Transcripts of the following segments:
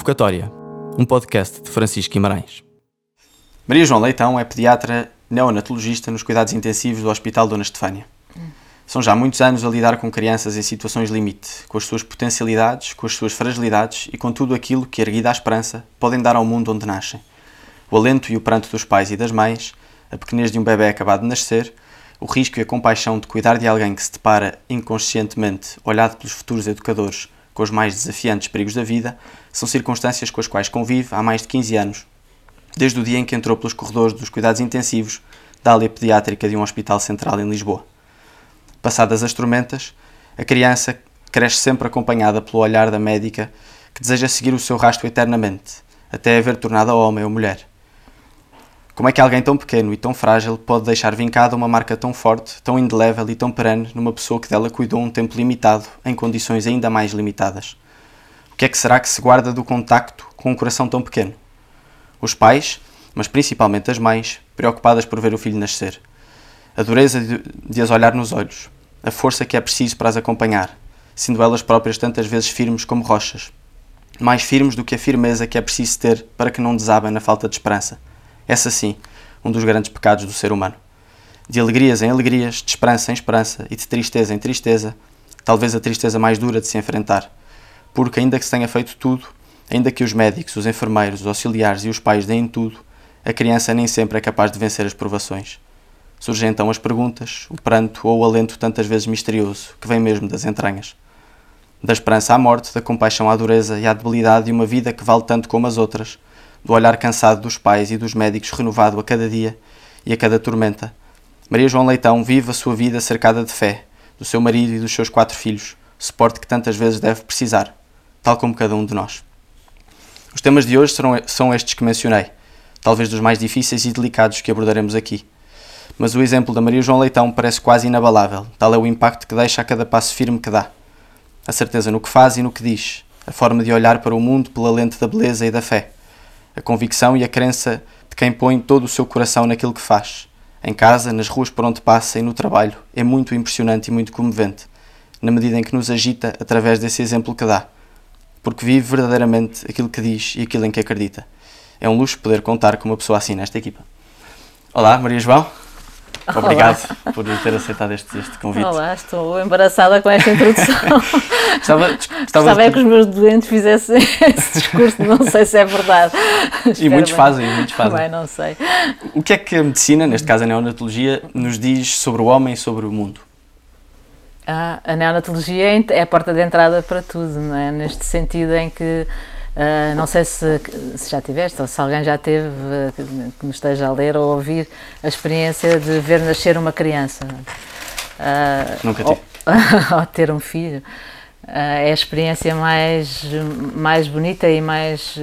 Convocatória, um podcast de Francisco Guimarães. Maria João Leitão é pediatra neonatologista nos cuidados intensivos do Hospital Dona Estefânia. São já muitos anos a lidar com crianças em situações limite, com as suas potencialidades, com as suas fragilidades e com tudo aquilo que, erguida à esperança, podem dar ao mundo onde nascem. O alento e o pranto dos pais e das mães, a pequenez de um bebê acabado de nascer, o risco e a compaixão de cuidar de alguém que se depara inconscientemente, olhado pelos futuros educadores, com os mais desafiantes perigos da vida, são circunstâncias com as quais convive há mais de 15 anos, desde o dia em que entrou pelos corredores dos cuidados intensivos da área pediátrica de um hospital central em Lisboa. Passadas as tormentas, a criança cresce sempre acompanhada pelo olhar da médica que deseja seguir o seu rastro eternamente, até haver tornado homem ou mulher. Como é que alguém tão pequeno e tão frágil pode deixar vincada uma marca tão forte, tão indelével e tão perene numa pessoa que dela cuidou um tempo limitado, em condições ainda mais limitadas? O que é que será que se guarda do contacto com um coração tão pequeno? Os pais, mas principalmente as mães, preocupadas por ver o filho nascer. A dureza de, de as olhar nos olhos, a força que é preciso para as acompanhar, sendo elas próprias tantas vezes firmes como rochas. Mais firmes do que a firmeza que é preciso ter para que não desabem na falta de esperança essa sim, um dos grandes pecados do ser humano. De alegrias em alegrias, de esperança em esperança e de tristeza em tristeza, talvez a tristeza mais dura de se enfrentar. Porque, ainda que se tenha feito tudo, ainda que os médicos, os enfermeiros, os auxiliares e os pais deem tudo, a criança nem sempre é capaz de vencer as provações. Surgem então as perguntas, o pranto ou o alento tantas vezes misterioso, que vem mesmo das entranhas. Da esperança à morte, da compaixão à dureza e à debilidade de uma vida que vale tanto como as outras, do olhar cansado dos pais e dos médicos renovado a cada dia e a cada tormenta. Maria João Leitão vive a sua vida cercada de fé, do seu marido e dos seus quatro filhos, suporte que tantas vezes deve precisar, tal como cada um de nós. Os temas de hoje serão, são estes que mencionei, talvez dos mais difíceis e delicados que abordaremos aqui. Mas o exemplo da Maria João Leitão parece quase inabalável, tal é o impacto que deixa a cada passo firme que dá. A certeza no que faz e no que diz, a forma de olhar para o mundo pela lente da beleza e da fé a convicção e a crença de quem põe todo o seu coração naquilo que faz. Em casa, nas ruas por onde passa e no trabalho, é muito impressionante e muito comovente, na medida em que nos agita através desse exemplo que dá, porque vive verdadeiramente aquilo que diz e aquilo em que acredita. É um luxo poder contar com uma pessoa assim nesta equipa. Olá, Maria João. Obrigado Olá. por ter aceitado este, este convite. Olá, estou embaraçada com esta introdução. estava, estava, estava de... que os meus doentes fizessem esse discurso, não sei se é verdade. E muitos fazem, muitos fazem. Bem, não sei. O que é que a medicina, neste caso a neonatologia, nos diz sobre o homem e sobre o mundo? Ah, a neonatologia é, é a porta de entrada para tudo, não é? Neste sentido em que Uh, não sei se, se, já tiveste ou se alguém já teve, uh, que nos esteja a ler ou a ouvir, a experiência de ver nascer uma criança. Uh, Nunca tive. Ou, ou, ter um filho. é a experiência mais, mais bonita e mais,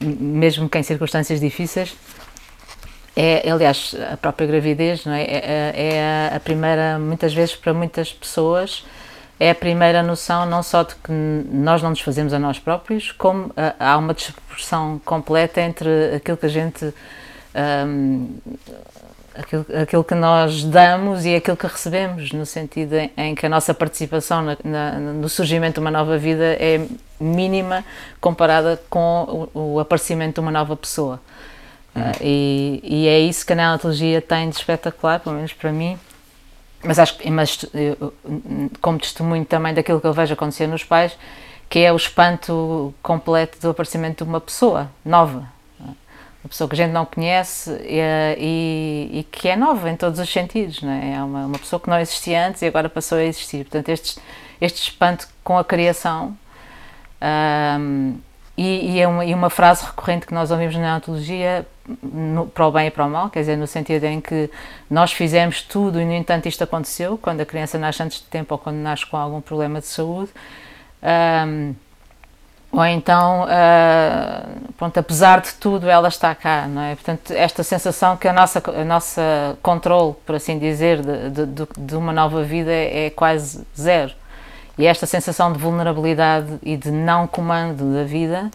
mesmo que em circunstâncias difíceis, é, aliás, a própria gravidez não é? É, é, é a primeira, muitas vezes, para muitas pessoas, é a primeira noção não só de que nós não nos fazemos a nós próprios, como uh, há uma dispersão completa entre aquilo que a gente. Um, aquilo, aquilo, que nós damos e aquilo que recebemos, no sentido em, em que a nossa participação na, na, no surgimento de uma nova vida é mínima comparada com o, o aparecimento de uma nova pessoa. Uhum. Uh, e, e, é isso que a neonatologia tem de espetacular, pelo menos para mim, mas acho que, mas, como testemunho também daquilo que eu vejo acontecer nos pais, que é o espanto completo do aparecimento de uma pessoa nova, uma pessoa que a gente não conhece e, e, e que é nova em todos os sentidos, não é? é uma, uma, pessoa que não existia antes e agora passou a existir. Portanto, este, este espanto com a criação um, e, e, é uma, e uma frase recorrente que nós ouvimos na neonatologia, no, para o bem e para o mal, quer dizer, no sentido em que nós fizemos tudo e, no entanto, isto aconteceu, quando a criança nasce antes de tempo ou quando nasce com algum problema de saúde. Um, ou então, uh, pronto, apesar de tudo, ela está cá, não é? Portanto, esta sensação que a nossa, a nossa controle, por assim dizer, de, de, de uma nova vida é, é quase zero. E esta sensação de vulnerabilidade e de não comando da vida,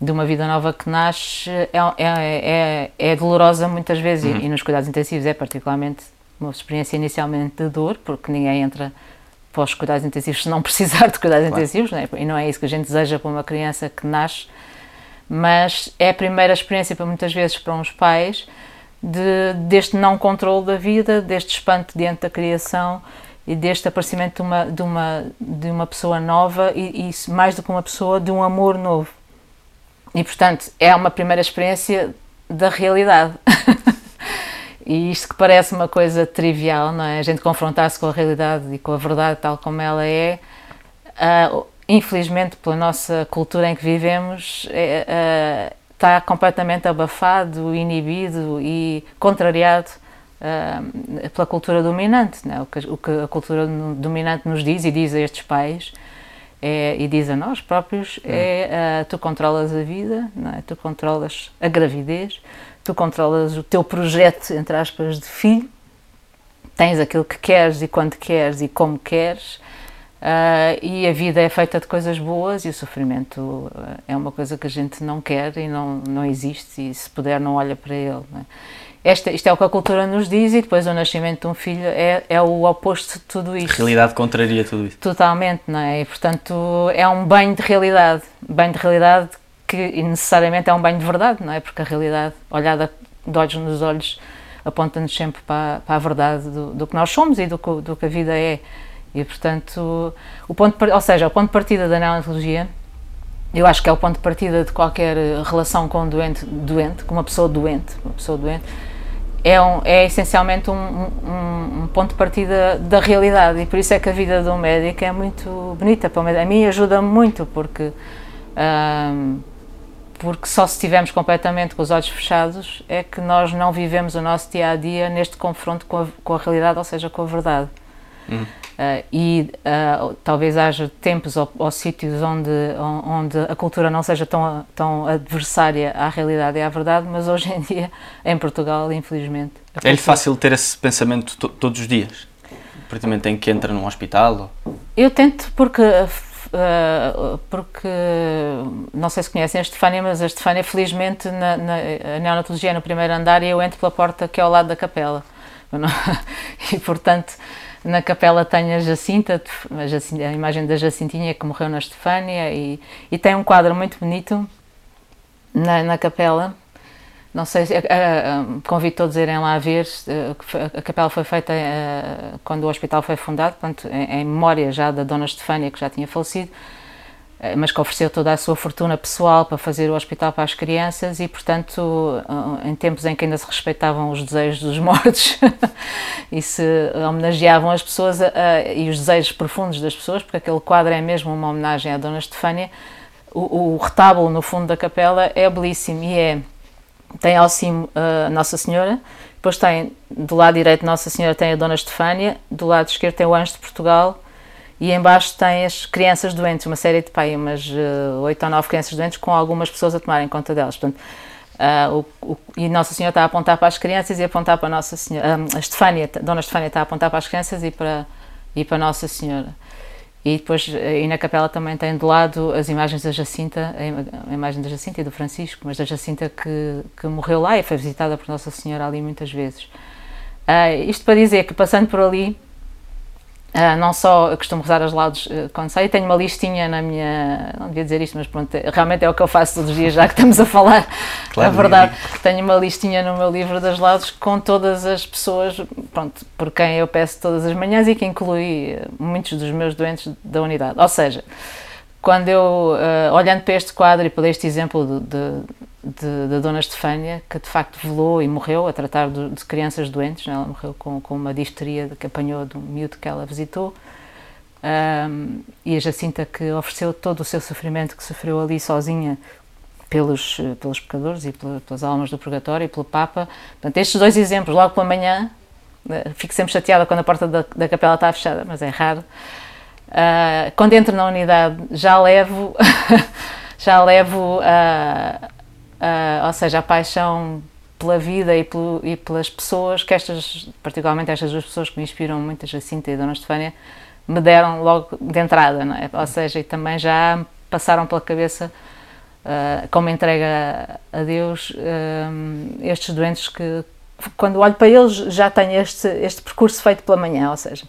de uma vida nova que nasce, é, é, é, é dolorosa muitas vezes uhum. e, e, nos cuidados intensivos é particularmente uma experiência inicialmente de dor, porque ninguém entra para os cuidados intensivos se não precisar de cuidados claro. intensivos, não é? e não é isso que a gente deseja para uma criança que nasce, mas é a primeira experiência para muitas vezes para uns pais de, deste não controle da vida, deste espanto diante da criação e deste aparecimento de uma, de uma, de uma pessoa nova e, e mais do que uma pessoa, de um amor novo. E portanto é uma primeira experiência da realidade. e isto que parece uma coisa trivial, não é? A gente confrontar-se com a realidade e com a verdade tal como ela é, uh, infelizmente pela nossa cultura em que vivemos, é, uh, está completamente abafado, inibido e contrariado uh, pela cultura dominante. Né? O, que, o, que, a cultura dominante nos diz e diz a estes pais é, e diz a nós próprios é uh, tu controlas a vida, é? tu controlas a gravidez, tu controlas o teu projeto, entre aspas, de filho, tens aquilo que queres e quando queres e como queres, Uh, e a vida é feita de coisas boas e o sofrimento uh, é uma coisa que a gente não quer e não, não existe e se puder não olha para ele. É? Esta, isto é o que a cultura nos diz e depois o nascimento de um filho é, é o oposto de tudo isto. A realidade contraria tudo isso. Totalmente, não é? E, portanto é um banho de realidade, banho de realidade que necessariamente é um banho de verdade, não é? Porque a realidade, olhada de olhos nos olhos, aponta-nos sempre para, para a verdade do, do, que nós somos e do, do que a vida é. E, portanto, o ponto, ou seja, o ponto de partida da neonatologia, eu acho que é o ponto de partida de qualquer relação com um doente, doente com uma pessoa doente, uma pessoa doente, é, um, é essencialmente um, um, um, ponto de partida da realidade e por isso é que a vida de um médico é muito bonita. Para a mim ajuda muito porque, porque só se estivermos completamente com os olhos fechados é que nós não vivemos o nosso dia a dia neste confronto com a, com a realidade, ou seja, com a verdade. Hum. Uh, e uh, talvez haja tempos ou, ou sítios onde, onde a cultura não seja tão, tão adversária à realidade e à verdade, mas hoje em dia, em Portugal, infelizmente. É-lhe fácil ter esse pensamento to todos os dias? Praticamente em que entra num hospital? Ou... Eu tento porque. Uh, porque não sei se conhecem a Estefânia, mas a Estefânia, felizmente, na, na a neonatologia é no primeiro andar e eu entro pela porta que é ao lado da capela. e portanto na capela tem a Jacinta, a, Jacinta, a imagem da Jacintinha que morreu na Estefânia e, e tem um quadro muito bonito na, na capela. Não sei, se, convido todos a irem lá ver. A capela foi feita quando o hospital foi fundado, portanto, em, em memória já da Dona Estefânia, que já tinha falecido eh, mas que ofereceu toda a sua fortuna pessoal para fazer o hospital para as crianças e, portanto, eh, em tempos em que ainda se respeitavam os desejos dos mortos e se homenageavam as pessoas e os desejos profundos das pessoas, porque aquele quadro é mesmo uma homenagem à Dona Estefânia, o, o retábulo no fundo da capela é belíssimo e é tem ao cimo a Nossa Senhora, depois tem do lado direito Nossa Senhora tem a Dona Estefânia, do lado esquerdo tem o Anjo de Portugal e embaixo tem as crianças doentes, uma série de pai, umas uh, oito ou nove crianças doentes com algumas pessoas a tomarem conta delas. Portanto, uh, o, o, e Nossa Senhora está a apontar para as crianças e a apontar para Nossa Senhora. Uh, a Estefânia, Dona Estefânia está a apontar para as crianças e para, e para Nossa Senhora. E depois, e na capela também tem de lado as imagens da Jacinta, a imagem da Jacinta e do Francisco, mas da Jacinta que, que morreu lá e foi visitada por Nossa Senhora ali muitas vezes. Uh, isto para dizer que passando por ali, Uh, não só costumo rezar as laudes uh, quando saio, tenho uma listinha na minha. Não devia dizer isto, mas pronto, realmente é o que eu faço todos os dias, já que estamos a falar. Claro, a verdade, tenho uma listinha no meu livro das laudes com todas as pessoas pronto, por quem eu peço todas as manhãs e que inclui uh, muitos dos meus doentes da unidade. Ou seja, quando eu, olhando para este quadro e para este exemplo de, de da Dona Estefânia, que de facto velou e morreu a tratar de, de crianças doentes. Né? Ela morreu com, com uma distria que apanhou de um miúdo que ela visitou. Um, e a Jacinta que ofereceu todo o seu sofrimento que sofreu ali sozinha pelos, pelos pecadores e pelas almas do purgatório e pelo Papa. Portanto, estes dois exemplos, logo pela manhã, eh, fico sempre chateada quando a porta da, da capela está fechada, mas é raro. Uh, quando entro na unidade, já levo, já levo uh, uh, ou seja, a paixão pela vida e, pelo, e, pelas pessoas, que estas, particularmente estas duas pessoas que me inspiram muito, a Jacinta e a Dona Estefânia, me deram logo de entrada, não é? Ou seja, e também já passaram pela cabeça, uh, como entrega a Deus, uh, estes doentes que, quando olho para eles, já tenho este, este percurso feito pela manhã, ou seja,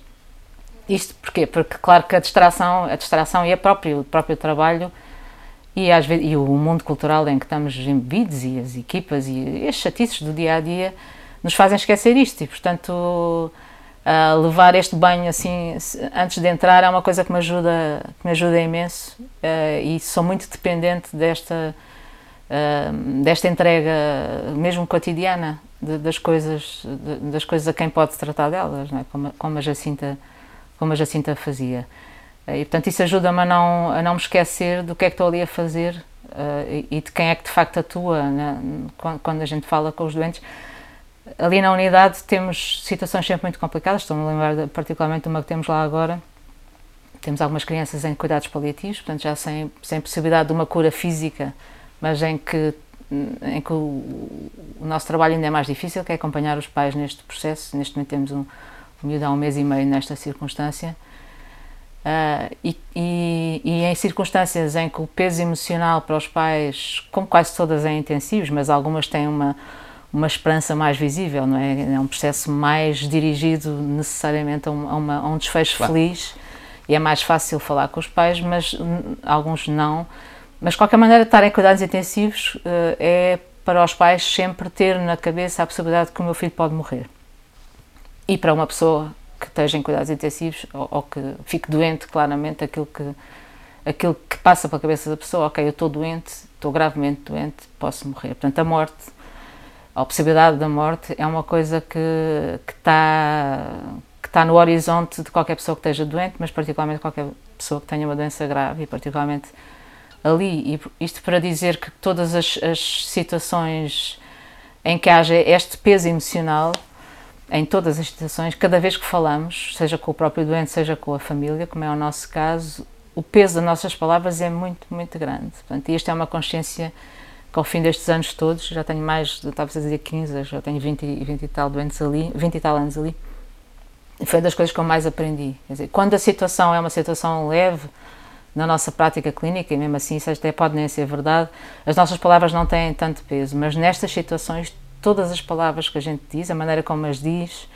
Isto porquê? Porque, claro, que a distração, a distração e a próprio, o próprio trabalho e, às vezes, e o mundo cultural em que estamos embebidos e as equipas e as chatices do dia a dia nos fazem esquecer isto e, portanto, levar este banho assim antes de entrar é uma coisa que me ajuda, que me ajuda imenso uh, e sou muito dependente desta, uh, desta entrega, mesmo cotidiana, das, coisas, das coisas a quem pode tratar delas, é? como, como, a Jacinta, como a Jacinta fazia. Uh, e portanto isso ajuda-me a não, a não me esquecer do que é que estou ali a fazer e, e, de quem é que de facto atua né? quando, a gente fala com os doentes Ali na unidade temos situações sempre muito complicadas, estou-me a lembrar particularmente de uma que temos lá agora. Temos algumas crianças em cuidados paliativos, portanto já sem, sem possibilidade de uma cura física, mas em que, em que o, o nosso trabalho ainda é mais difícil, que é acompanhar os pais neste processo. Neste momento temos um, um miúdo há um mês e meio nesta circunstância. Uh, e, e, e, em circunstâncias em que o peso emocional para os pais, como quase todas, é intensivo, mas algumas têm uma uma esperança mais visível, não é? É um processo mais dirigido necessariamente a, uma, a um desfecho claro. feliz e é mais fácil falar com os pais, mas alguns não. Mas de qualquer maneira, estar em cuidados intensivos uh, é para os pais sempre ter na cabeça a possibilidade de que o meu filho pode morrer. E para uma pessoa que esteja em cuidados intensivos ou, ou que fique doente, claramente aquilo que aquilo que passa pela cabeça da pessoa, ok, eu estou doente, estou gravemente doente, posso morrer. Portanto, a morte a possibilidade da morte é uma coisa que está que está no horizonte de qualquer pessoa que esteja doente, mas particularmente qualquer pessoa que tenha uma doença grave e particularmente ali. E isto para dizer que todas as, as situações em que haja este peso emocional, em todas as situações, cada vez que falamos, seja com o próprio doente, seja com a família, como é o nosso caso, o peso das nossas palavras é muito, muito grande. Portanto, isto é uma consciência que ao fim destes anos todos, já tenho mais, estava a dizer 15, já tenho 20, 20 e tal doentes ali, 20 e tal anos ali, foi das coisas que eu mais aprendi. Quer dizer, quando a situação é uma situação leve, na nossa prática clínica, e mesmo assim isso até pode nem ser verdade, as nossas palavras não têm tanto peso, mas nestas situações, todas as palavras que a gente diz, a maneira como as diz,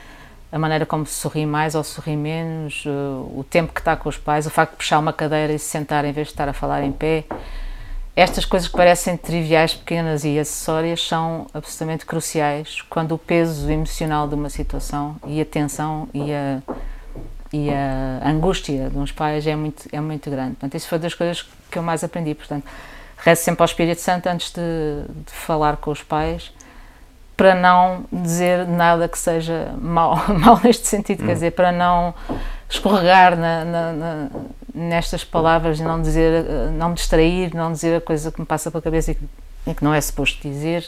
a maneira como sorri mais ou sorri menos, o tempo que está com os pais, o facto de puxar uma cadeira e se sentar em vez de estar a falar em pé, estas coisas que parecem triviais, pequenas e acessórias são absolutamente cruciais quando o peso emocional de uma situação e a tensão e a, e a angústia de uns pais é muito, é muito grande. Portanto, isso foi das coisas que eu mais aprendi. Portanto, rezo sempre ao Espírito Santo antes de, de falar com os pais para não dizer nada que seja mal, mal neste sentido, hum. quer dizer, para não escorregar na, na, na, nestas palavras e não dizer, não me distrair, não dizer a coisa que me passa pela cabeça e que, e que não é suposto dizer.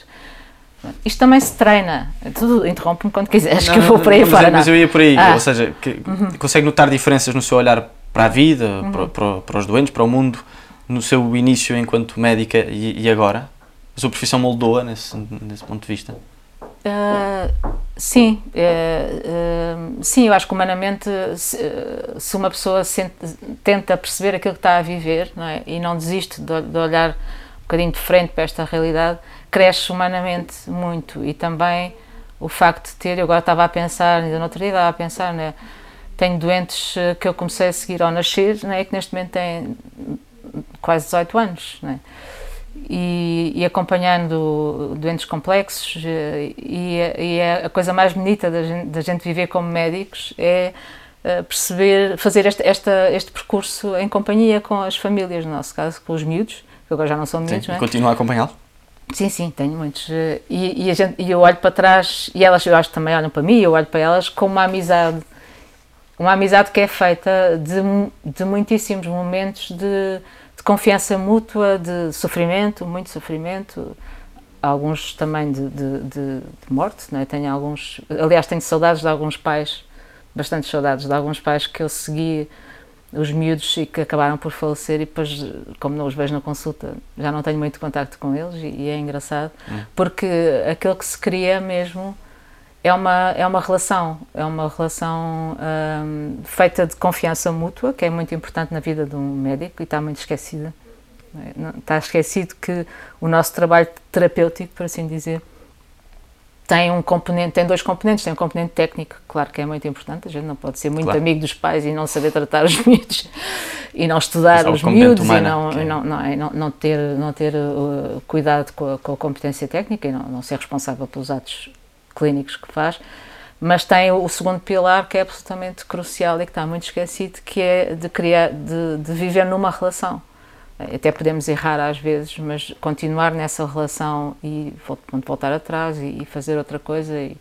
Isto também se treina. Tudo interrompe-me quando quiseres, não, que eu vou por aí mas, fora. Mas eu ia por aí, ah. ou seja, que, uhum. consegue notar diferenças no seu olhar para a vida, uhum. para, para, para, os doentes, para o mundo, no seu início enquanto médica e, e agora? A sua profissão moldou-a nesse, nesse ponto de vista? Uh, sim, uh, uh, sim, eu acho que humanamente se, se uma pessoa tenta perceber aquilo que está a viver não é? e não desiste de, de, olhar um bocadinho de frente para esta realidade, cresce humanamente muito e também o facto de ter, eu agora estava a pensar, ainda no outro dia estava a pensar, né? tenho doentes que eu comecei a seguir ao nascer, é que neste momento têm quase 18 anos, é? E, e, acompanhando doentes complexos eh, e, e a coisa mais bonita da gente, da gente viver como médicos é eh, perceber, fazer este, esta, este percurso em companhia com as famílias, no nosso caso, com os miúdos, que agora já não são miúdos, sim, é? continua a acompanhá-los? Sim, sim, tenho muitos. Eh, e, e, gente, e eu olho para trás, e elas, eu acho que também olham para mim, eu olho para elas com uma amizade. Uma amizade que é feita de, de muitíssimos momentos de, de confiança mútua, de sofrimento, muito sofrimento, alguns também de, de, de, de morte, não é? Tenho alguns, aliás, tenho saudades de alguns pais, bastante saudades de alguns pais que eu segui os miúdos e que acabaram por falecer e depois, como não os vejo na consulta, já não tenho muito contacto com eles e, e é engraçado, hum. porque aquilo que se cria mesmo é uma, é uma relação, é uma relação hum, feita de confiança mútua, que é muito importante na vida de um médico e está muito esquecida. É? Está esquecido que o nosso trabalho terapêutico, por assim dizer, tem um componente, tem dois componentes, tem um componente técnico, claro que é muito importante, a gente não pode ser muito Claro. amigo dos pais e não saber tratar os miúdos e não estudar Mas o os miúdos humano, e não, que é- não, não, é, não, não ter, não ter uh, cuidado com a, com a competência técnica e não, não ser responsável pelos atos clínicos que faz, mas tem o segundo pilar que é absolutamente crucial e que está muito esquecido, que é de criar, de, de viver numa relação. Até podemos errar às vezes, mas continuar nessa relação e vol- voltar atrás e, e fazer outra coisa e,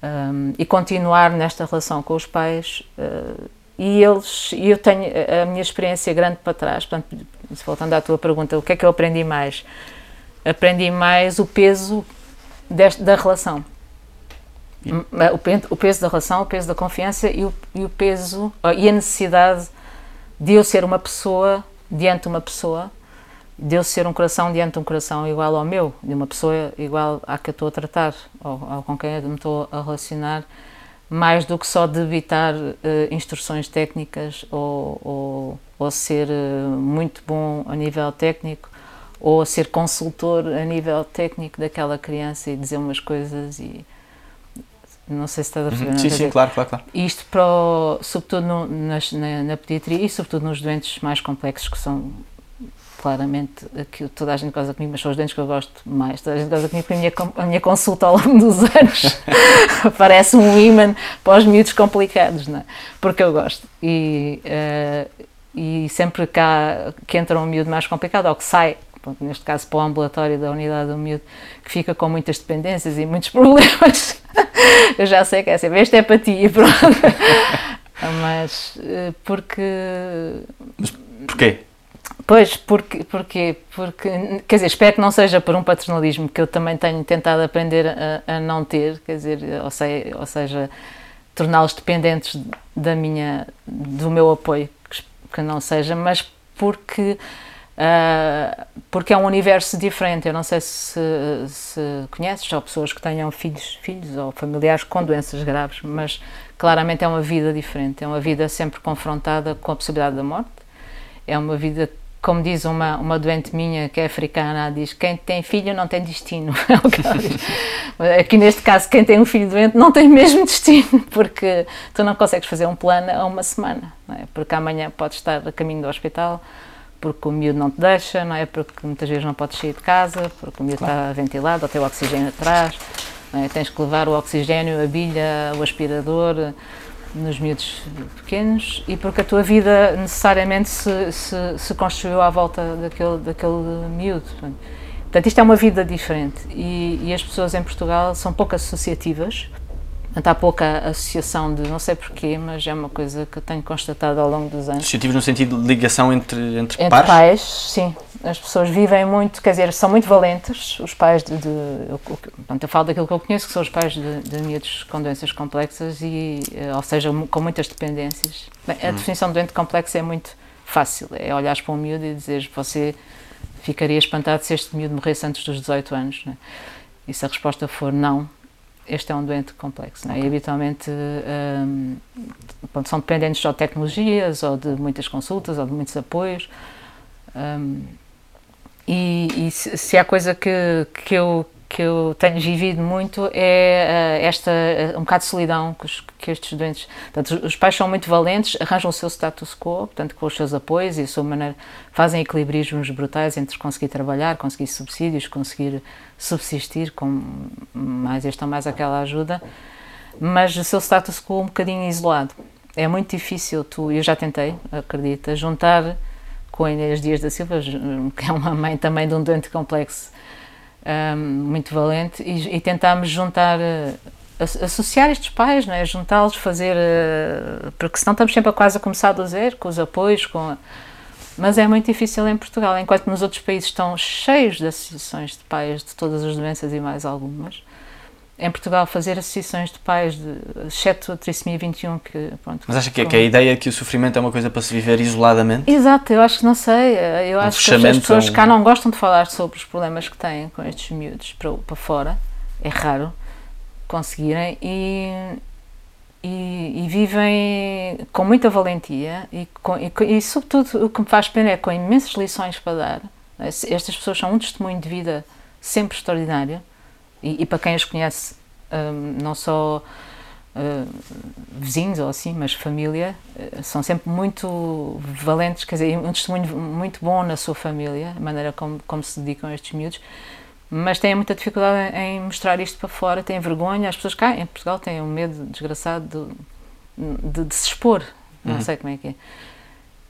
um, e continuar nesta relação com os pais uh, e eles eu tenho a minha experiência grande para trás. Portanto voltando à tua pergunta o que é que eu aprendi mais? Aprendi mais o peso deste, da relação o, pe- o peso da relação o peso da confiança e o, e o peso uh, e a necessidade de eu ser uma pessoa diante de uma pessoa de eu ser um coração diante de um coração igual ao meu, de uma pessoa igual à que eu estou a tratar ou, ou com quem eu me estou a relacionar, mais do que só debitar eh, instruções técnicas ou, ou, ou ser eh, muito bom a nível técnico ou ser consultor a nível técnico daquela criança e dizer umas coisas e não sei se estás a perceber. não Sim, sim, dizer, claro, claro, claro. isto para o- sobretudo no- nas- na, na pediatria e sobretudo nos doentes mais complexos que são claramente que toda a gente goza comigo, mas são os doentes que eu gosto mais. Toda a gente goza comigo porque a minha, a minha consulta ao longo dos anos parece um imã para os miúdos complicados, não é? Porque eu gosto. E, eh, e sempre que, há, que entra um miúdo mais complicado, ou que sai, pronto, neste caso para o ambulatório da unidade do miúdo, que fica com muitas dependências e muitos problemas, eu já sei que é sempre, este é para ti e pronto. Mas eh, porque Porquê? Pois, porque, porque, porque, quer dizer, espero que não seja por um paternalismo que eu também tenho tentado aprender a, a não ter, quer dizer, ou, sei, ou seja, torná-los dependentes da minha, do meu apoio, que não seja, mas porque, ah, porque é um universo diferente. Eu não sei se, se conheces, ou pessoas que tenham filhos, filhos ou familiares com doenças graves, mas claramente é uma vida diferente, é uma vida sempre confrontada com a possibilidade da morte é uma vida, como diz uma, uma doente minha que é africana, diz quem tem filho não tem destino. É. Aqui neste caso, quem tem um filho doente não tem mesmo destino, porque tu não consegues fazer um plano a uma semana, é? porque amanhã podes estar a caminho do hospital, porque o miúdo não te deixa, não é? porque muitas vezes não podes sair de casa, porque o miúdo está ventilado ou tem o oxigênio atrás, é? tens que levar o oxigênio, a bilha, o aspirador, nos miúdos pequenos e porque a tua vida necessariamente se, se, se construiu à volta daquele, daquele miúdo. Portanto, isto é uma vida diferente e, e as pessoas em Portugal são pouco associativas. Portanto, há pouca associação de, não sei porquê, mas é uma coisa que eu tenho constatado ao longo dos anos. Associativos no sentido de ligação entre, entre, Entre pares? pais, sim. As pessoas vivem muito, quer dizer, são muito valentes. Os pais de. de eu, portanto, eu falo daquilo que eu conheço, que são os pais de, de miúdos com doenças complexas, e, eh, ou seja, com muitas dependências. Bem, a definição de doente complexo é muito fácil. É olhares para um miúdo e dizeres você ficaria espantado se este miúdo morresse antes dos 18 anos. Né? E se a resposta for não, este é um doente complexo. Né? E habitualmente pronto, são dependentes só de tecnologias, ou de muitas consultas, ou de muitos apoios. Hum, e, e se, se há coisa que, que, eu, que eu tenho vivido muito é eh, esta eh, um bocado de solidão que, os- que estes doentes. Portanto, os pais são muito valentes, arranjam o seu status quo, portanto, com os seus apoios e a sua maneira, fazem equilibrismos brutais entre conseguir trabalhar, conseguir subsídios, conseguir subsistir com mais esta ou mais aquela ajuda, mas o seu status quo um bocadinho isolado. É muito difícil, tu, eu já tentei, acredita, juntar com a Inês Dias da Silva, que é uma mãe também de um doente complexo hum, muito valente, e, e tentámos juntar, eh, asso- associar estes pais, não é? juntá-los, fazer. eh, porque senão estamos sempre a quase a começar do zero, com os apoios, com. a- mas é muito difícil em Portugal, enquanto nos outros países estão cheios de associações de pais de todas as doenças e mais algumas. Em Portugal, fazer associações de pais, de, exceto a trissomia 21, que pronto. Mas acha que, com- que a ideia é que o sofrimento é uma coisa para se viver isoladamente? Exato, eu acho que não sei. Eu acho que as- pessoas um- cá não gostam de falar sobre os problemas que têm com estes miúdos para, para fora. É raro conseguirem e, e, e vivem com muita valentia e, com, e, e, sobretudo, o que me faz pena é com imensas lições para dar. Estas pessoas são um testemunho de vida sempre extraordinário E, e para quem os conhece, um, não só uh, vizinhos ou assim, mas família, uh, são sempre muito valentes, quer dizer, um testemunho muito bom na sua família, a maneira como, como se dedicam a estes miúdos, mas têm muita dificuldade em mostrar isto para fora, têm vergonha, as pessoas cá em Portugal têm um medo desgraçado de, de, de se expor, não uhum. sei como é que é.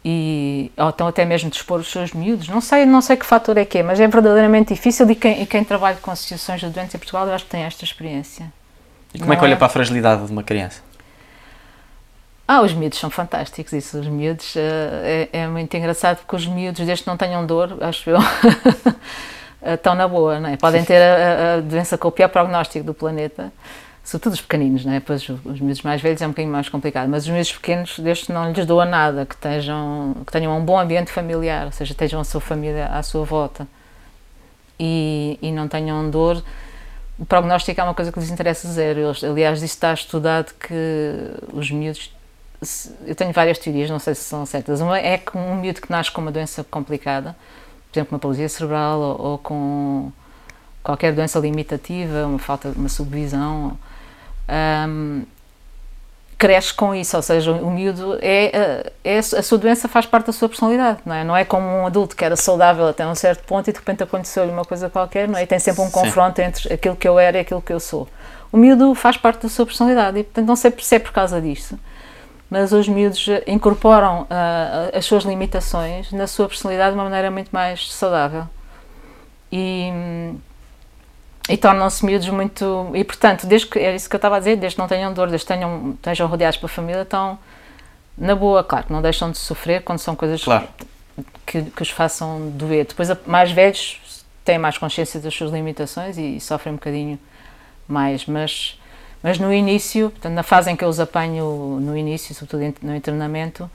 E, ou então até mesmo de expor os seus miúdos, não sei, não sei que fator é que é, mas é verdadeiramente difícil e quem, e quem trabalha com associações de doentes em Portugal eu acho que tem esta experiência. E como é que olha é? para a fragilidade de uma criança? Ah, os miúdos são fantásticos, isso, os miúdos uh, é, é, muito engraçado porque os miúdos, desde que não tenham dor, acho eu, estão na boa, não é? Podem ter a, a, doença com o pior prognóstico do planeta, sobretudo os pequeninos, não é? Pois os, miúdos mais velhos é um bocadinho mais complicado, mas os miúdos pequenos, desde não lhes doa nada, que, estejam, que tenham um bom ambiente familiar, ou seja, estejam a sua família à sua volta e, e não tenham dor, o prognóstico é uma coisa que lhes interessa zero. Eles, aliás, isso está estudado que os miúdos. Eu tenho várias teorias, não sei se são certas. Uma é que um miúdo que nasce com uma doença complicada, por exemplo, uma paralisia cerebral ou, ou com qualquer doença limitativa, uma falta de uma subvisão, um, cresce com isso, ou seja, o miúdo é, é, a sua doença faz parte da sua personalidade, não é? Não é como um adulto que era saudável até um certo ponto e de repente aconteceu-lhe uma coisa qualquer, não é? E tem sempre um Sim. confronto entre aquilo que eu era e aquilo que eu sou. O miúdo faz parte da sua personalidade e portanto não sei se é por causa disso, mas os miúdos incorporam uh, as suas limitações na sua personalidade de uma maneira muito mais saudável. E e tornam-se miúdos muito. E portanto, desde que, é isso que eu estava a dizer, desde que não tenham dor, desde que tenham, estejam rodeados pela família, estão na boa, claro, não deixam de sofrer quando são coisas claro. que, que os façam doer. Depois, mais velhos têm mais consciência das suas limitações e, e sofrem um bocadinho mais, mas, mas no início, portanto, na fase em que eu os apanho no início, sobretudo no internamento,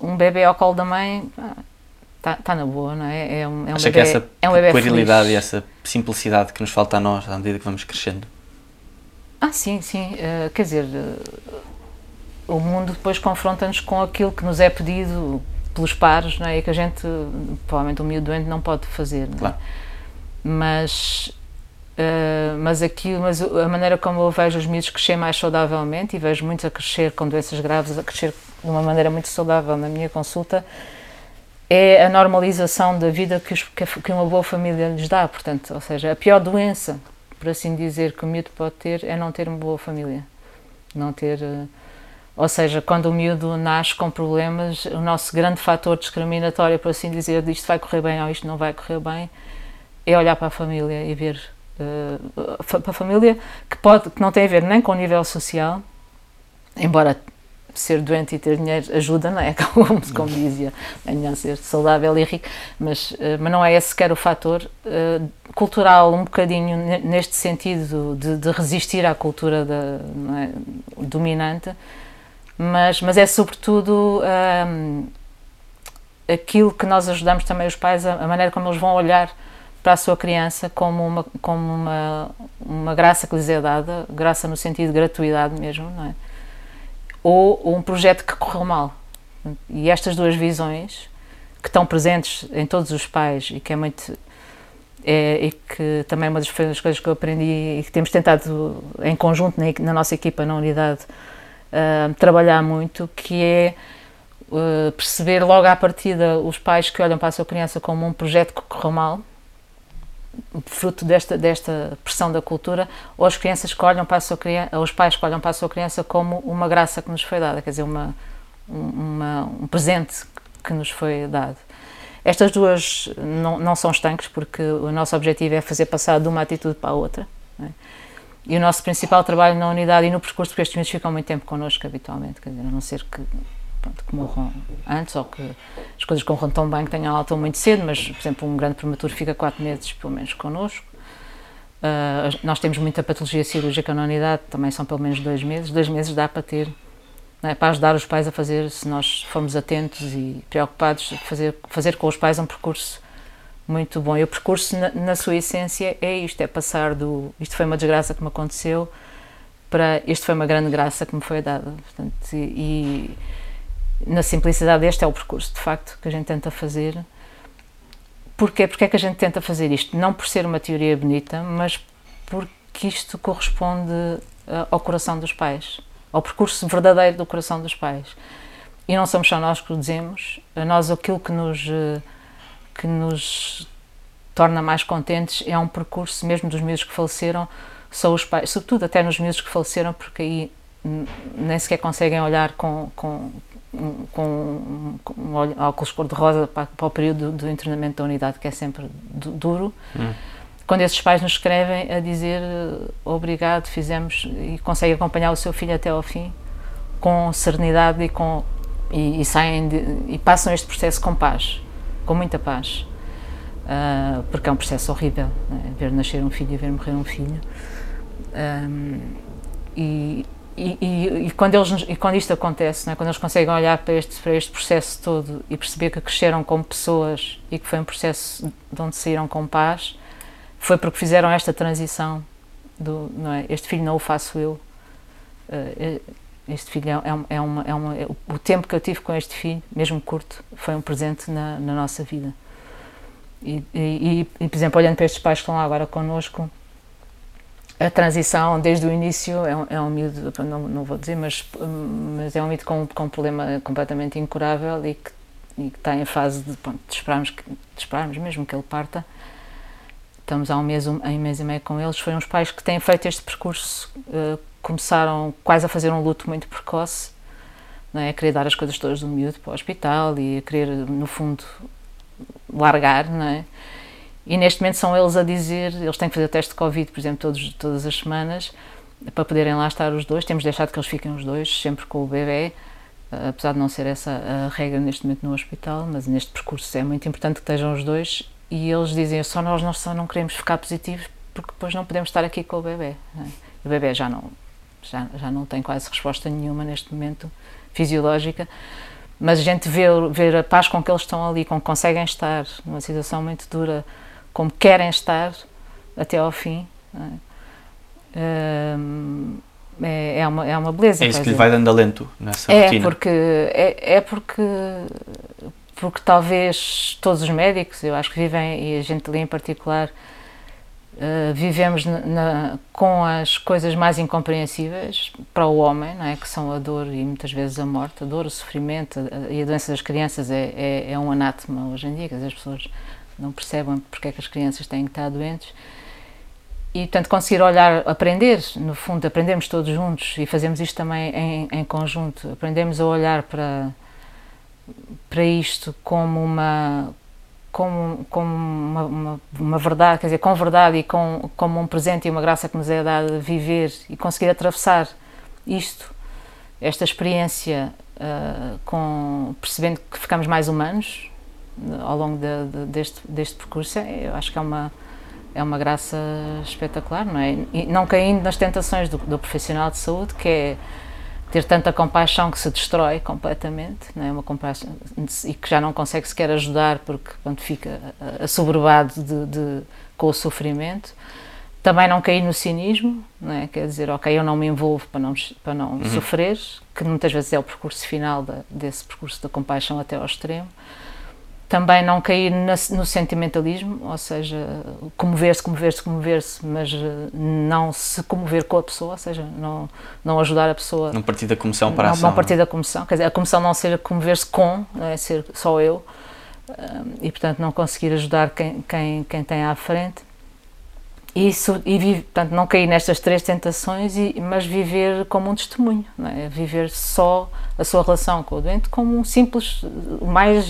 um bebê ao colo da mãe Está tá na boa, não é? É um, é um Acha bebê, que essa é um bebê puerilidade e essa simplicidade que nos falta a nós à medida que vamos crescendo? Ah, sim, sim. Uh, quer dizer, uh, o mundo depois confronta-nos com aquilo que nos é pedido pelos pares, não é? E que a gente, provavelmente o miúdo doente, não pode fazer, não é? Claro. Mas, uh, mas, aqui, mas a maneira como eu vejo os miúdos crescer mais saudavelmente, e vejo muitos a crescer com doenças graves, a crescer de uma maneira muito saudável na minha consulta, é a normalização da vida que, os, que uma boa família lhes dá. Portanto, ou seja, a pior doença, por assim dizer, que o miúdo pode ter é não ter uma boa família. Não ter. Eh, ou seja, quando o miúdo nasce com problemas, o nosso grande fator discriminatório, por assim dizer, de isto vai correr bem ou isto não vai correr bem, é olhar para a família e ver. Uh, para a família que, pode, que não tem a ver nem com o nível social, embora ser doente e ter dinheiro ajuda, não é? Como, como dizia, é melhor ser saudável e rico, mas, eh, mas não é esse sequer o fator uh, cultural, um bocadinho neste sentido de, de resistir à cultura da, é? dominante, mas, mas é sobretudo um, eh, aquilo que nós ajudamos também os pais, a, a maneira como eles vão olhar para a sua criança como uma, como uma, uma graça que lhes é dada, graça no sentido de gratuidade mesmo, não é? Ou, um projeto que correu mal. E estas duas visões, que estão presentes em todos os pais e que é muito. É, e que também é uma das coisas que eu aprendi e que temos tentado em conjunto na, na nossa equipa, na unidade, uh, trabalhar muito, que é uh, perceber logo à partida os pais que olham para a sua criança como um projeto que correu mal fruto desta, desta pressão da cultura, ou as crianças olham para a sua criança, os pais olham para a sua criança como uma graça que nos foi dada, quer dizer, uma, uma, um presente que nos foi dado. Estas duas não, não são estanques, porque o nosso objetivo é fazer passar de uma atitude para a outra. É? E o nosso principal trabalho na unidade e no percurso, porque estes miúdos ficam muito tempo connosco habitualmente, quer dizer, a não ser que pronto, que morram antes ou que as coisas corram tão bem que tenham alta muito cedo, mas, por exemplo, um grande prematuro fica quatro meses, pelo menos, connosco. Uh, nós temos muita patologia cirúrgica na unidade, também são pelo menos dois meses. Dois meses dá para ter, é? para ajudar os pais a fazer, se nós formos atentos e preocupados, fazer, fazer com os pais um percurso muito bom. E o percurso, na, na sua essência, é isto: é passar do isto foi uma desgraça que me aconteceu para isto foi uma grande graça que me foi dada. Portanto, e, na simplicidade este é o percurso de facto que a gente tenta fazer Porquê? Porque é que a gente tenta fazer isto? Não por ser uma teoria bonita, mas porque isto corresponde uh, ao coração dos pais, ao percurso verdadeiro do coração dos pais. E não somos só nós que o dizemos, a nós aquilo que nos, uh, que nos torna mais contentes é um percurso, mesmo dos miúdos que faleceram, são os pais, sobretudo até nos miúdos que faleceram, porque aí nem sequer conseguem olhar com, com, com, com óculos cor-de-rosa para, para, o período do, internamento da unidade, que é sempre duro. Hum. Quando esses pais nos escrevem a dizer obrigado, fizemos, e conseguem acompanhar o seu filho até ao fim, com serenidade e, com, e, e saem de, e passam este processo com paz, com muita paz. Uh, porque é um processo horrível, né? ver nascer um filho e ver morrer um filho. Um, e, e, e, quando eles, e quando isto acontece, né? quando eles conseguem olhar para este, para este processo todo e perceber que cresceram como pessoas e que foi um processo de onde saíram com paz, foi porque fizeram esta transição. Do, não é? Este filho não o faço eu. Uh, este filho é, é, é, uma, é uma, é, o tempo que eu tive com este filho, mesmo curto, foi um presente na, na nossa vida. E, e, e, por exemplo, olhando para estes pais que estão lá agora connosco, a transição desde o início é um, é um miúdo, não, não vou dizer, mas, mas é um miúdo com, com um problema completamente incurável e que, e que está em fase de, pronto, de, esperarmos, de esperarmos mesmo que ele parta. Estamos há um mês, um, um mês e meio com eles. Foram os pais que têm feito este percurso, uh, começaram quase a fazer um luto muito precoce, não é? a querer dar as coisas todas do miúdo para o hospital e a querer, no fundo, largar, não é? E neste momento são eles a dizer, eles têm que fazer teste de Covid, por exemplo, todos, todas as semanas, para poderem lá estar os dois. Temos deixado que eles fiquem os dois, sempre com o bebê, eh, apesar de não ser essa a regra neste momento no hospital, mas neste percurso é muito importante que estejam os dois. E eles dizem, só nós não, só não queremos ficar positivos porque depois não podemos estar aqui com o bebê. É? O bebê já não, já, já não tem quase resposta nenhuma neste momento fisiológica, mas a gente vê, vê a paz com que eles estão ali, com que conseguem estar numa situação muito dura, como querem estar até ao fim. É? É, é, uma, é uma beleza. É isso que lhe vai dando alento nessa é rotina. Porque, é, é porque, porque talvez todos os médicos, eu acho que vivem, e a gente ali em particular, uh, vivemos na, na, com as coisas mais incompreensíveis para o homem, não é? que são a dor e muitas vezes a morte, a dor, o sofrimento a, e a doença das crianças é, é, é um anátema hoje em dia, que as pessoas não percebem porque é que as crianças têm que estar doentes. E, portanto, conseguir olhar, aprender, no fundo, aprendemos todos juntos e fazemos isto também em, em conjunto, aprendemos a olhar para, para isto como uma, como, como uma, uma, uma, verdade, quer dizer, com verdade e com, como um presente e uma graça que nos é dada viver e conseguir atravessar isto, esta experiência, uh, com, percebendo que ficamos mais humanos, ao longo de, de, deste, deste percurso, é, eu acho que é uma, é uma graça espetacular, não é? E não caindo nas tentações do, do profissional de saúde, que é ter tanta compaixão que se destrói completamente, não é? Uma compaixão e que já não consegue sequer ajudar porque quando fica assoberbado de, de, com o sofrimento. Também não cair no cinismo, não é? Quer dizer, ok, eu não me envolvo para não, para não uhum. sofrer, que muitas vezes é o percurso final da, desse percurso da compaixão até ao extremo também não cair no sentimentalismo, ou seja, comover-se, comover-se, comover-se, mas eh, não se comover com a pessoa, ou seja, não, não ajudar a pessoa. Não partir da comoção para a ação. Não partir da comoção, quer dizer, a comoção não ser comover-se com, é ser só eu, eh, e portanto não conseguir ajudar quem, quem, quem tem à frente. Isso, e portanto, não cair nestas três tentações, e, mas viver como um testemunho, é? viver só a sua relação com o doente como um simples, mais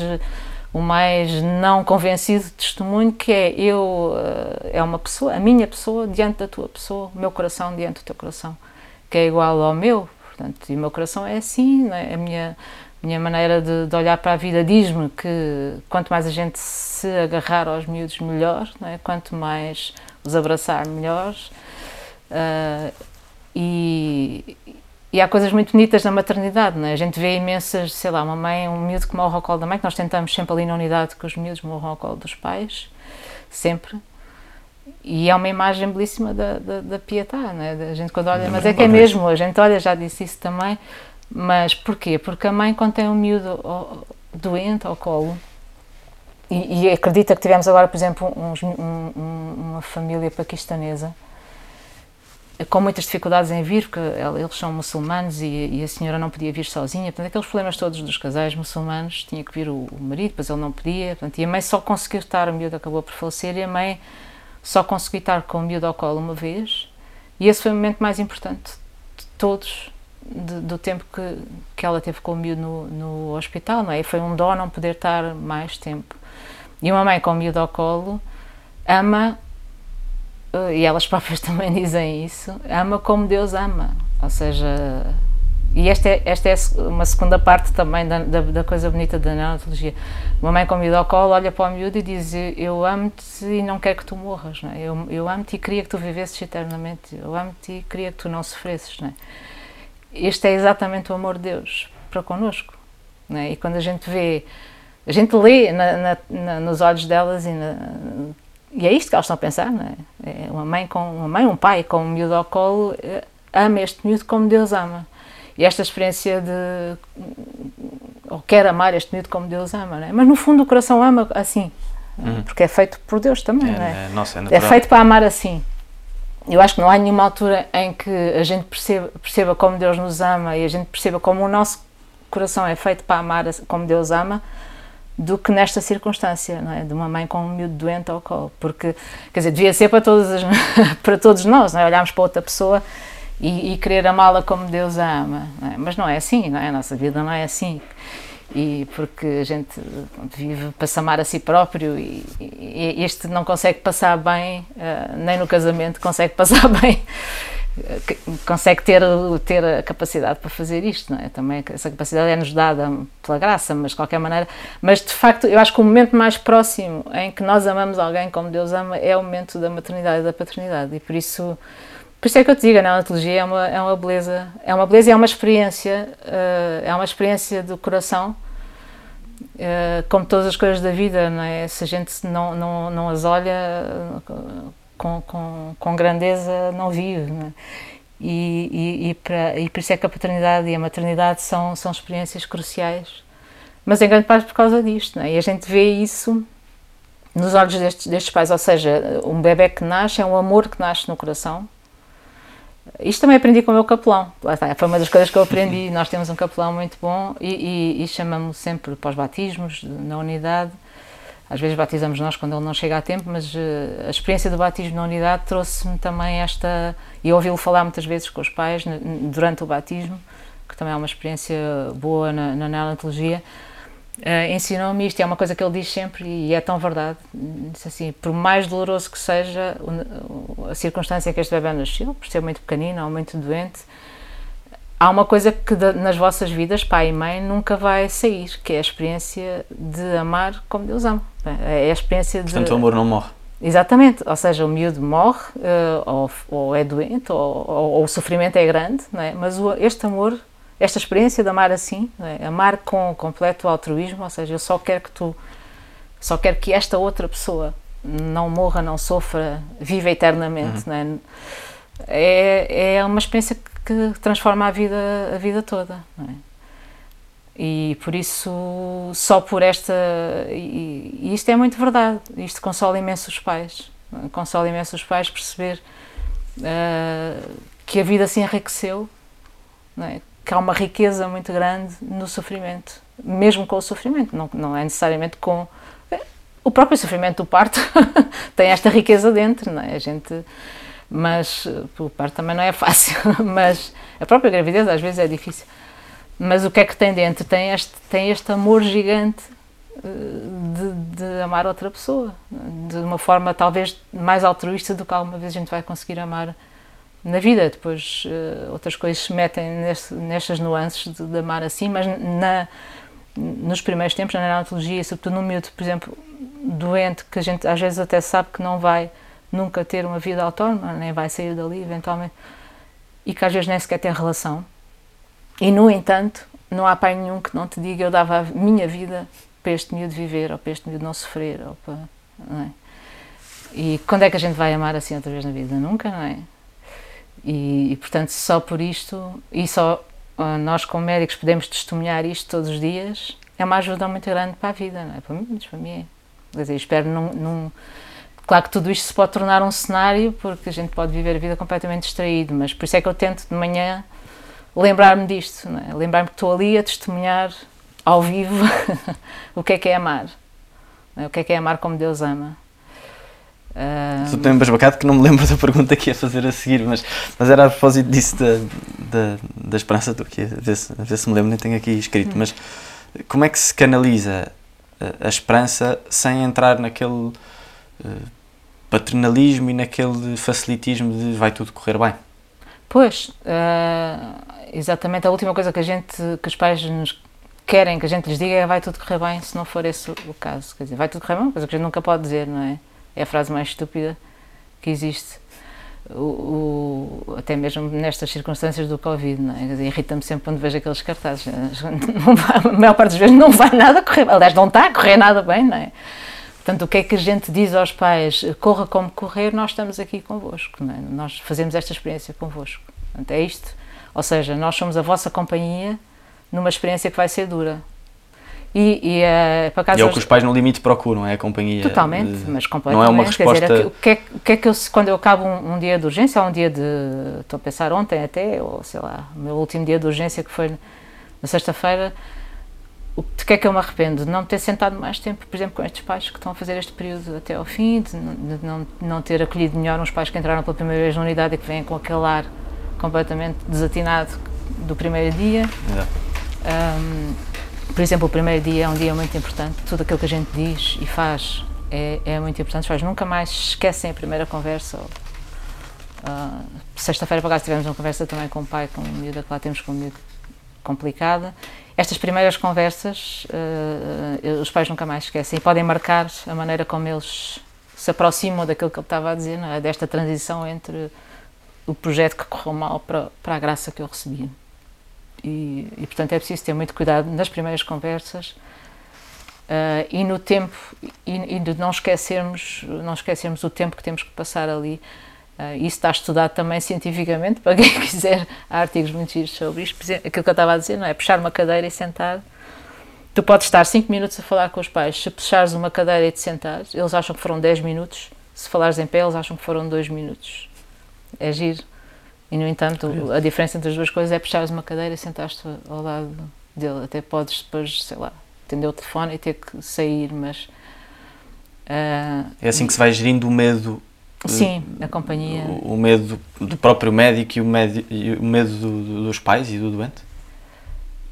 o mais não convencido testemunho que é eu eh, é uma pessoa, a minha pessoa diante da tua pessoa, o meu coração diante do teu coração, que é igual ao meu, portanto, e o meu coração é assim, é? a minha minha maneira de, de olhar para a vida diz-me que quanto mais a gente se agarrar aos miúdos melhor, é? quanto mais os abraçar melhor uh, e, e há coisas muito bonitas na maternidade, não é? A gente vê imensas, sei lá, uma mãe, um miúdo que morre ao colo da mãe, que nós tentamos sempre ali na unidade que os miúdos morram ao colo dos pais, sempre. E é uma imagem belíssima da, da, da pietá, não é? A gente quando olha, mas é que é mesmo, a gente olha, já disse isso também, mas porquê? Porque a mãe quando tem um miúdo doente ao colo, e, e acredita que tivemos agora, por exemplo, uns, um, uma família paquistanesa, com muitas dificuldades em vir, porque eles são muçulmanos e, e, a senhora não podia vir sozinha. Portanto, aqueles problemas todos dos casais muçulmanos, tinha que vir o, o marido, depois ele não podia. Portanto, e a mãe só conseguiu estar, a miúda acabou por falecer, e a mãe só conseguiu estar com o miúdo ao colo uma vez. E esse foi o momento mais importante de todos, de, do tempo que, que ela teve com o miúdo no, no hospital, não é? E foi um dó não poder estar mais tempo. E uma mãe com o miúdo ao colo ama e elas próprias também dizem isso, ama como Deus ama. Ou seja, e esta é, esta é uma segunda parte também da, da, da coisa bonita da neonatologia. Uma mãe com o ao colo olha para o miúdo e diz: Eu amo-te e não quero que tu morras. Não é? Eu, eu amo-te e queria que tu vivesses eternamente. Eu amo-te e queria que tu não sofresses. Não é? Este é exatamente o amor de Deus para connosco. Não é? E quando a gente vê, a gente lê na, na, na, nos olhos delas e e é isto que elas estão a pensar, não é? é uma mãe com uma mãe, um pai com um miúdo ao colo eh, ama este miúdo como Deus ama. E esta experiência de ou quer amar este miúdo como Deus ama, não é? Mas no fundo o coração ama assim, uhum. porque é feito por Deus também, é, não é? É, nossa, é, é feito para amar assim. Eu acho que não há nenhuma altura em que a gente perceba, perceba como Deus nos ama e a gente perceba como o nosso coração é feito para amar como Deus ama, do que nesta circunstância, não é? De uma mãe com um miúdo doente ao colo. Porque, quer dizer, devia ser para, todas as, para todos nós, não é? Olharmos para outra pessoa e, e querer amá-la como Deus a ama. Não é? Mas não é assim, não é? A nossa vida não é assim. E porque a gente vive para amar a si próprio e, e este não consegue passar bem, uh, nem no casamento consegue passar bem consegue ter, ter a capacidade para fazer isto, não é? Também essa capacidade é-nos dada pela graça, mas de qualquer maneira. Mas de facto, eu acho que o momento mais próximo em que nós amamos alguém como Deus ama é o momento da maternidade e da paternidade, e por isso. Por isso é que eu te digo, a neonatologia é uma, é uma beleza, é uma beleza e é uma experiência, uh, é uma experiência do coração, uh, como todas as coisas da vida, não é? Se a gente não, não, não as olha com, com, com grandeza não vive. Não é? e, e, e, para, e por isso é que a paternidade e a maternidade são, são experiências cruciais, mas em grande parte por causa disto. Não é? E a gente vê isso nos olhos destes, destes pais, ou seja, um bebê que nasce é um amor que nasce no coração. Isto também aprendi com o meu capelão. Foi uma das coisas que eu aprendi. Nós temos um capelão muito bom e, e, e chamamos sempre para os batismos na unidade às vezes batizamos nós quando ele não chega a tempo, mas uh, a experiência do batismo na unidade trouxe-me também esta. E ouvi-lo falar muitas vezes com os pais durante o batismo, que também é uma experiência boa na, na neonatologia. Uh, ensinou-me isto, é uma coisa que ele diz sempre e é tão verdade. Diz assim: por mais doloroso que seja a circunstância em que este bebê nasceu, por ser muito pequenino ou muito doente, há uma coisa que nas vossas vidas, pai e mãe, nunca vai sair, que é a experiência de amar como Deus ama. É a experiência de. Portanto, o amor não morre. Exatamente, ou seja, o miúdo morre, uh, ou, ou, é doente, ou, ou, ou, o sofrimento é grande, não é? mas o, este amor, esta experiência de amar assim, é? amar com completo altruísmo, ou seja, eu só quero que tu, só quero que esta outra pessoa não morra, não sofra, viva eternamente, uhum. é? é? É uma experiência que transforma a vida, a vida toda. É? E por isso, só por esta. E, e, isto é muito verdade, isto consola imenso os pais. Consola imenso os pais perceber uh, que a vida se enriqueceu, é? que há uma riqueza muito grande no sofrimento, mesmo com o sofrimento, não, não é necessariamente com. O próprio sofrimento do parto tem esta riqueza dentro, não é? A gente mas o parto também não é fácil, mas a própria gravidez às vezes é difícil. Mas o que é que tem dentro? Tem este, tem este amor gigante eh, de, de, amar outra pessoa, de uma forma talvez mais altruísta do que alguma vez a gente vai conseguir amar na vida. Depois uh, outras coisas se metem neste, nestas nuances de, de, amar assim, mas na, nos primeiros tempos, na neonatologia, sobretudo no miúdo, por exemplo, doente, que a gente às vezes até sabe que não vai nunca ter uma vida autónoma, nem vai sair dali eventualmente, e que às vezes nem sequer tem relação. E, no entanto, não há pai nenhum que não te diga eu dava a minha vida para este miúdo viver, ou para este miúdo não sofrer, ou para... Não é? E quando é que a gente vai amar assim outra vez na vida? Nunca, não é? E, e portanto, só por isto, e só uh, nós como médicos podemos testemunhar isto todos os dias, é uma ajuda muito grande para a vida, não é? Para mim, para mim é. Quer dizer, espero não Claro que tudo isto se pode tornar um cenário, porque a gente pode viver a vida completamente distraído, mas por isso é que eu tento de manhã lembrar-me disto, é? lembrar-me que estou ali a testemunhar ao vivo o que é que é amar, é? o que é que é amar como Deus ama. Uh... Estou tão embasbacado que não me lembro da pergunta que ia fazer a seguir, mas, mas era a propósito disso da, da, da esperança, estou aqui a ver, se, a ver se me lembro, nem tenho aqui escrito, hum. mas como é que se canaliza a, a esperança sem entrar naquele uh, paternalismo e naquele facilitismo de vai tudo correr bem? Pois, uh, exatamente a última coisa que a gente, que os pais nos querem que a gente lhes diga é vai tudo correr bem, se não for esse o caso. Quer dizer, vai tudo correr bem, coisa que a gente nunca pode dizer, não é? É a frase mais estúpida que existe. O, o, até mesmo nestas circunstâncias do Covid, não é? Irrita-me sempre quando vejo aqueles cartazes. Vai, a maior parte das vezes não vai nada correr. Aliás, não está a correr nada bem, não é? Portanto, o que é que a gente diz aos pais? Corra como correr, nós estamos aqui convosco, não é? Nós fazemos esta experiência convosco. Portanto, é isto. Ou seja, nós somos a vossa companhia numa experiência que vai ser dura. E, e, uh, para e é o que os pais no limite procuram, é a companhia. Totalmente, de... mas completamente. Não é uma resposta. Dizer, o, que é, o que é que eu, quando eu acabo um, um, dia de urgência, ou um dia de. Estou a pensar ontem até, ou sei lá, o meu último dia de urgência que foi na sexta-feira, de que é que eu me arrependo? De não ter sentado mais tempo, por exemplo, com estes pais que estão a fazer este período até ao fim, de não, de não ter acolhido melhor uns pais que entraram pela primeira vez na unidade e que vêm com aquele ar completamente desatinado do primeiro dia. Um, por exemplo, o primeiro dia é um dia muito importante, tudo aquilo que a gente diz e faz é, é muito importante. Os pais nunca mais esquecem a primeira conversa. Uh, Sexta-feira, para cá, tivemos uma conversa também com o pai, com uma miúda que lá temos com uma complicada. Estas primeiras conversas, uh, os pais nunca mais esquecem e podem marcar a maneira como eles se aproximam daquilo que ele estava a dizer, é? desta transição entre o projeto que correu mal para, para a graça que eu recebi. E, e, portanto é preciso ter muito cuidado nas primeiras conversas uh, e no tempo e, e, de não esquecermos não esquecermos o tempo que temos que passar ali. Uh, isso está estudado também cientificamente para quem quiser há artigos muito giros sobre isto. Aquilo que eu estava a dizer não é? Puxar uma cadeira e sentar. Tu podes estar 5 minutos a falar com os pais. Se puxares uma cadeira e te sentares eles acham que foram 10 minutos. Se falares em pé eles acham que foram 2 minutos é giro e, no entanto, a diferença entre as duas coisas é puxares uma cadeira e sentaste ao lado dele. Até podes depois, sei lá, atender o telefone e ter que sair, mas. Uh, é assim que se vai gerindo o medo. Sim, a companhia. O, o medo do próprio médico e o, medo, e o medo do, dos pais e do doente?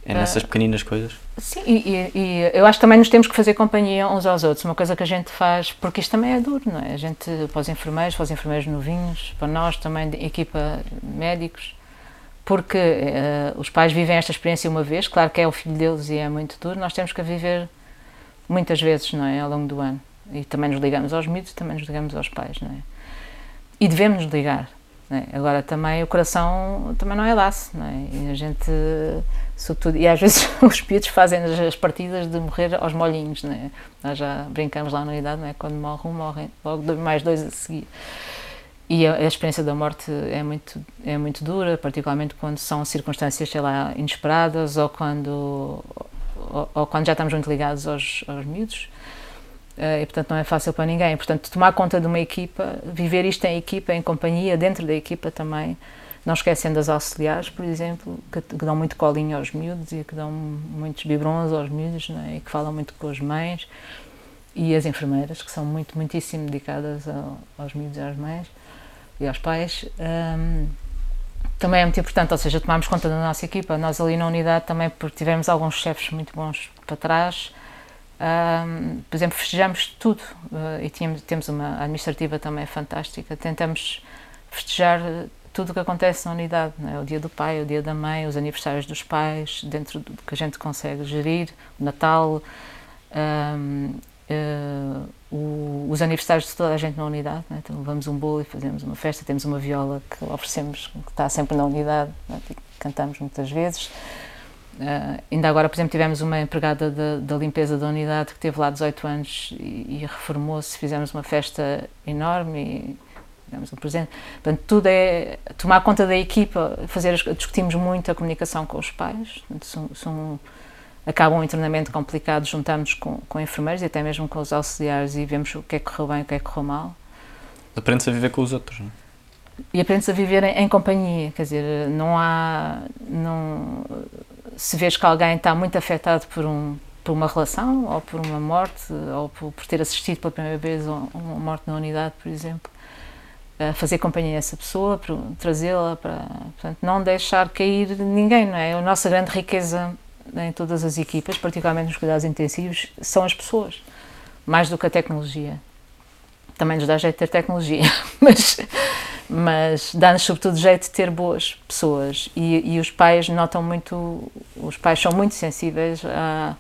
É nessas pequeninas coisas? Sim, e, e, eu acho que também nos temos que fazer companhia uns aos outros. Uma coisa que a gente faz, porque isto também é duro, não é? A gente, para os enfermeiros, para os enfermeiros novinhos, para nós também, equipa médicos, porque uh, os pais vivem esta experiência uma vez, claro que é o filho deles e é muito duro, nós temos que a viver muitas vezes, não é? Ao longo do ano. E também nos ligamos aos miúdos, também nos ligamos aos pais, não é? E devemos nos ligar. É? Agora também o coração também não é laço, é? E a gente sobretudo, e às vezes os pitos fazem as partidas de morrer aos molhinhos, né? nós já brincamos lá na unidade, é? quando morre um, morrem logo mais dois a seguir. E a, a, experiência da morte é muito, é muito dura, particularmente quando são circunstâncias, sei lá, inesperadas ou quando, ou, ou quando já estamos muito ligados aos, aos miúdos. Uh, e portanto não é fácil para ninguém. Portanto, tomar conta de uma equipa, viver isto em equipa, em companhia, dentro da equipa também, não esquecendo as auxiliares, por exemplo, que, que, dão muito colinho aos miúdos e que dão muitos biberons aos miúdos é? e que falam muito com as mães. E as enfermeiras, que são muito, muitíssimo dedicadas ao, aos miúdos e às mães e aos pais. Um, também é muito importante, ou seja, tomarmos conta da nossa equipa. Nós ali na unidade também, tivemos alguns chefes muito bons para trás, um, por exemplo, festejamos tudo uh, e tínhamos, temos uma administrativa também fantástica. Tentamos festejar tudo o que acontece na unidade, é? o dia do pai, o dia da mãe, os aniversários dos pais, dentro do que a gente consegue gerir, o Natal, um, uh, eh, o, os aniversários de toda a gente na unidade. É? Então, levamos um bolo e fazemos uma festa, temos uma viola que oferecemos, que está sempre na unidade, é? cantamos muitas vezes. Uh, ainda agora, por exemplo, tivemos uma empregada da limpeza da unidade que teve lá 18 anos e, e reformou-se, fizemos uma festa enorme e digamos, um presente. Portanto, tudo é tomar conta da equipa, fazer, discutimos muito a comunicação com os pais, são, são, acabam internamente complicados, juntamos com, com enfermeiros e até mesmo com os auxiliares e vemos o que é que correu bem e o que é que correu mal. Aprende-se a viver com os outros, não é? E aprende-se a viver em, em, companhia, quer dizer, não há. Não, se vês que alguém está muito afetado por, um, por uma relação, ou por uma morte, ou por, por ter assistido pela primeira vez uma morte na unidade, por exemplo, fazer companhia a essa pessoa, trazê-la para. Portanto, não deixar cair ninguém, não é? A nossa grande riqueza em todas as equipas, particularmente nos cuidados intensivos, são as pessoas, mais do que a tecnologia. Também nos dá jeito de ter tecnologia, mas, mas dá-nos sobretudo jeito de ter boas pessoas. E, e, os pais notam muito, os pais são muito sensíveis à,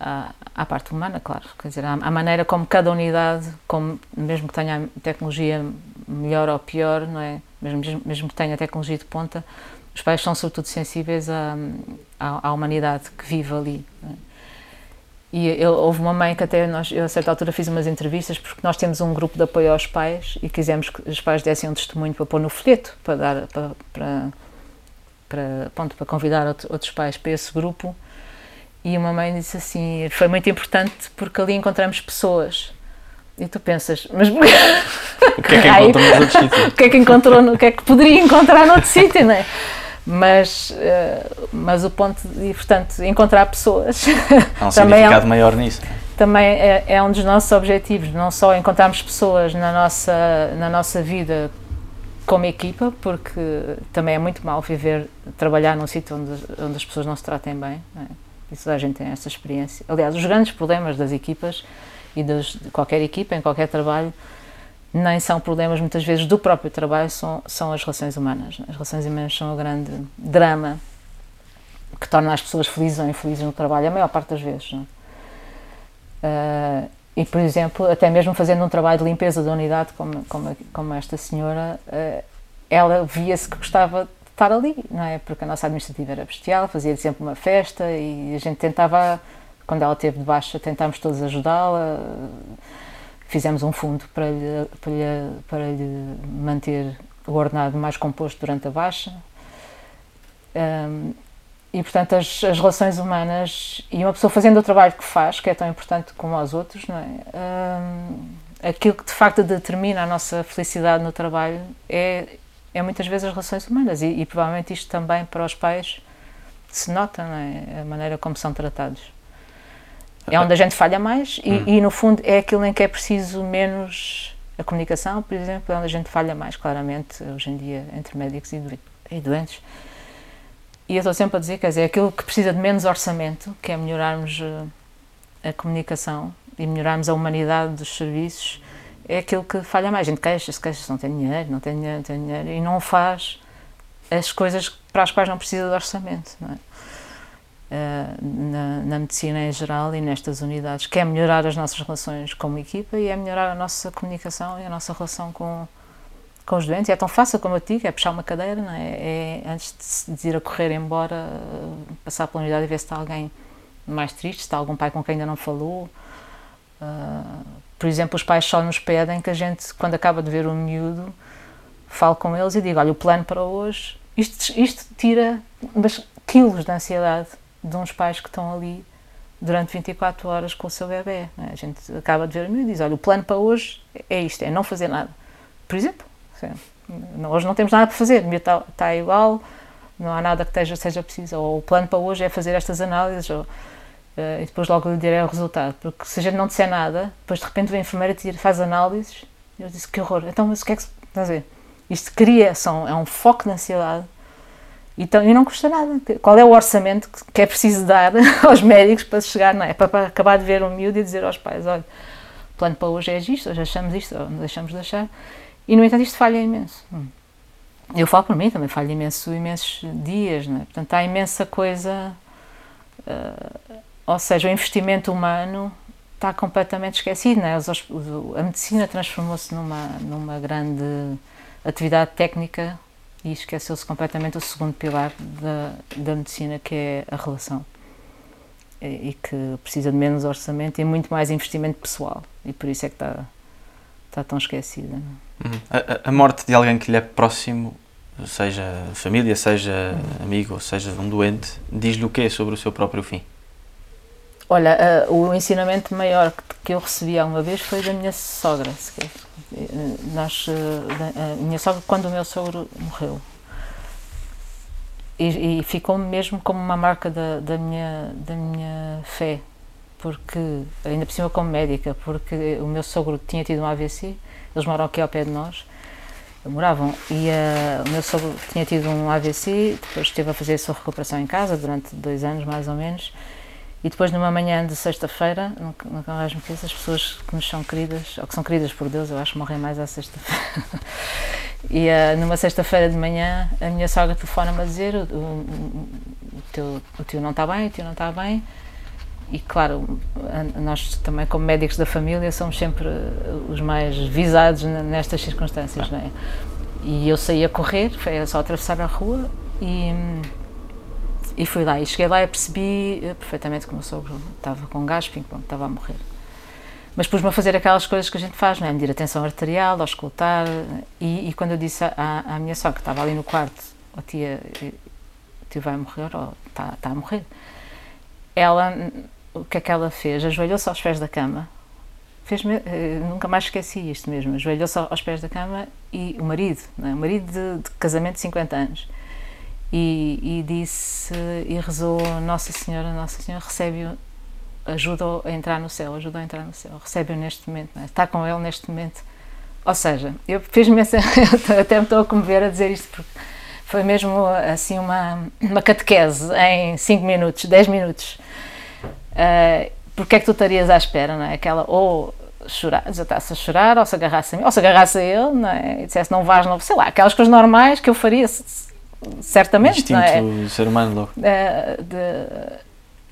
à, à parte humana, claro. Quer dizer, à, à, maneira como cada unidade, como, mesmo que tenha tecnologia melhor ou pior, não é? mesmo, mesmo que tenha tecnologia de ponta, os pais são sobretudo sensíveis à, à, humanidade que vive ali. É? E eu, houve uma mãe que até nós, eu a certa altura fiz umas entrevistas porque nós temos um grupo de apoio aos pais e quisemos que os pais dessem um testemunho para pôr no folheto, para dar para, para, para, ponto, para convidar outros pais para esse grupo. E uma mãe disse assim: foi muito importante porque ali encontramos pessoas e tu pensas, mas o que é que encontrou nos outros sítios? o que é que encontrou, o que é que poderia encontrar noutro sítio, não é? Mas, uh, mas o ponto, e portanto, encontrar pessoas. Há um também significado é um, maior nisso. Também é, é, um dos nossos objetivos, não só encontrarmos pessoas na nossa, na nossa vida como equipa, porque também é muito mal viver, trabalhar num sítio onde, onde as pessoas não se tratem bem. Não é? Isso a gente tem essa experiência. Aliás, os grandes problemas das equipas e de qualquer equipa, em qualquer trabalho, nem são problemas muitas vezes do próprio trabalho, são, são as relações humanas. As relações humanas são o grande drama que torna as pessoas felizes ou infelizes no trabalho, a maior parte das vezes. Uh, e, por exemplo, até mesmo fazendo um trabalho de limpeza da unidade, como, como, como esta senhora, uh, ela via-se que gostava de estar ali, não é? Porque a nossa administrativa era bestial, fazia sempre uma festa e a gente tentava quando ela teve de baixa, tentámos todos ajudá-la. Fizemos um fundo para lhe, para, lhe, para lhe manter o ordenado mais composto durante a baixa. Um, e, portanto, as, as, relações humanas e uma pessoa fazendo o trabalho que faz, que é tão importante como aos outros, não é? Um, aquilo que de facto determina a nossa felicidade no trabalho é, é muitas vezes as relações humanas. E, e provavelmente isto também para os pais se nota, não é? A maneira como são tratados. É onde a gente falha mais e, hum. e, no fundo, é aquilo em que é preciso menos a comunicação, por exemplo, é onde a gente falha mais, claramente, hoje em dia, entre médicos e doentes. E eu estou sempre a dizer, quer dizer, aquilo que precisa de menos orçamento, que é melhorarmos eh, a comunicação e melhorarmos a humanidade dos serviços, é aquilo que falha mais. A gente queixa-se, queixa-se, não tem dinheiro, não tem dinheiro, não tem dinheiro, e não faz as coisas para as quais não precisa de orçamento, não é? Eh, na, na, medicina em geral e nestas unidades, que é melhorar as nossas relações como equipa e é melhorar a nossa comunicação e a nossa relação com, com os doentes. E é tão fácil como eu digo, é puxar uma cadeira, não é? é antes de, ir a correr embora, passar pela unidade e ver se está alguém mais triste, se está algum pai com quem ainda não falou. Uh, por exemplo, os pais só nos pedem que a gente, quando acaba de ver o miúdo, fale com eles e diga, olha, o plano para hoje, isto, isto tira quilos de ansiedade de uns pais que estão ali durante 24 horas com o seu bebê. É? A gente acaba de ver o meu e diz: olha, o plano para hoje é isto, é não fazer nada. Por exemplo, hoje não temos nada para fazer, o meu está, igual, não há nada que esteja, seja preciso. Ou o plano para hoje é fazer estas análises, ou, uh, e depois logo lhe direi o resultado. Porque se a gente não disser nada, depois de repente vem a enfermeira e faz análises, eu disse: que horror, então, mas o que é que. Estás a? Isto cria, são, é um foco de ansiedade então, e não custa nada. Qual é o orçamento que é preciso dar aos médicos para chegar, não é? Para, para acabar de ver um miúdo e dizer aos pais: olha, o plano para hoje é isto, hoje achamos isto, ou deixamos de achar. E, no entanto, isto falha imenso. Hum. Eu falo por mim, também falha imenso, imensos dias, não é? Portanto, há imensa coisa. Uh, ou seja, o investimento humano está completamente esquecido, não é? a medicina transformou-se numa, numa grande atividade técnica e esqueceu-se completamente o segundo pilar da, da medicina, que é a relação. E, e, que precisa de menos orçamento e muito mais investimento pessoal. E por isso é que está, está tão esquecida. É? Uhum. A, a, morte de alguém que lhe é próximo, seja família, seja uhum. amigo, seja um doente, diz-lhe o quê sobre o seu próprio fim? Olha, uh, o ensinamento maior que, que eu recebi alguma vez foi da minha sogra. Nós, uh, da, a minha sogra, quando o meu sogro morreu. E, e ficou mesmo como uma marca da, da, minha, da minha fé, porque, ainda por cima como médica, porque o meu sogro tinha tido um AVC, eles moram aqui ao pé de nós, moravam, e uh, o meu sogro tinha tido um AVC, depois esteve a fazer a sua recuperação em casa durante dois anos mais ou menos, e depois, numa manhã de sexta-feira, nunca, mais me esqueço, as pessoas que nos são queridas, ou que são queridas por Deus, eu acho que morrem mais à sexta-feira. e uh, numa sexta-feira de manhã, a minha sogra telefona-me a dizer: o, o, o, teu, o tio não está bem, o tio não está bem. E claro, nós também, como médicos da família, somos sempre os mais visados nestas circunstâncias, não é? E eu saí a correr, foi só atravessar a rua e e fui lá, e cheguei lá e percebi eh, perfeitamente que o meu sogro estava com gás, pronto, estava a morrer. Mas pus-me a fazer aquelas coisas que a gente faz, não é? Medir a tensão arterial, auscultar, e, e quando eu disse à, à minha sogra, que estava ali no quarto, oh, tia, eh, o tio vai morrer, ou está, está a morrer, ela, o que é que ela fez? Ajoelhou-se aos pés da cama, fez eh, nunca mais esqueci isto mesmo, ajoelhou-se aos pés da cama e o marido, é? o marido de, de casamento de 50 anos, e, e, disse e rezou Nossa Senhora, Nossa Senhora recebe-o, ajuda-o a entrar no céu, ajuda a entrar no céu, recebe-o neste momento, é? está com ele neste momento. Ou seja, eu fiz-me essa, até me estou a comover a dizer isto porque foi mesmo assim uma, uma catequese em 5 minutos, 10 minutos. Uh, porque é que tu estarias à espera, não é? Aquela, ou chorar, desatasse a chorar, ou se agarrasse a mim, ou se agarrasse a ele, não é? E dissesse não vais, não, sei lá, aquelas coisas normais que eu faria certamente. Instinto não é? do ser humano logo. Uh, de,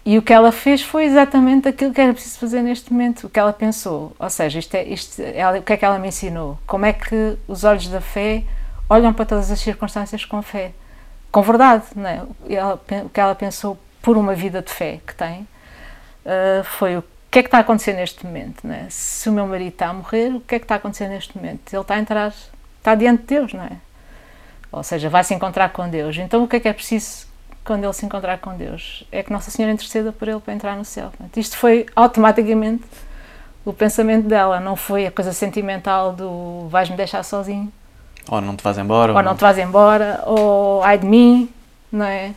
e o que ela fez foi exatamente aquilo que era preciso fazer neste momento, o que ela pensou. Ou seja, isto é, isto, ela, o que é que ela me ensinou? Como é que os olhos da fé olham para todas as circunstâncias com fé, com verdade. Não é? ela, o que ela pensou por uma vida de fé que tem uh, foi o que é que está a acontecer neste momento. Não é? Se o meu marido está a morrer, o que é que está a acontecer neste momento? Ele está a entrar, está diante de Deus, não é? Ou seja, vai se encontrar com Deus. Então o que é que é preciso quando ele se encontrar com Deus? É que Nossa Senhora interceda por ele para entrar no céu. Isto foi automaticamente o pensamento dela, não foi a coisa sentimental do vais-me deixar sozinho. Ou não te vais embora. Ou, ou não te vais embora, ou ai de mim, não é?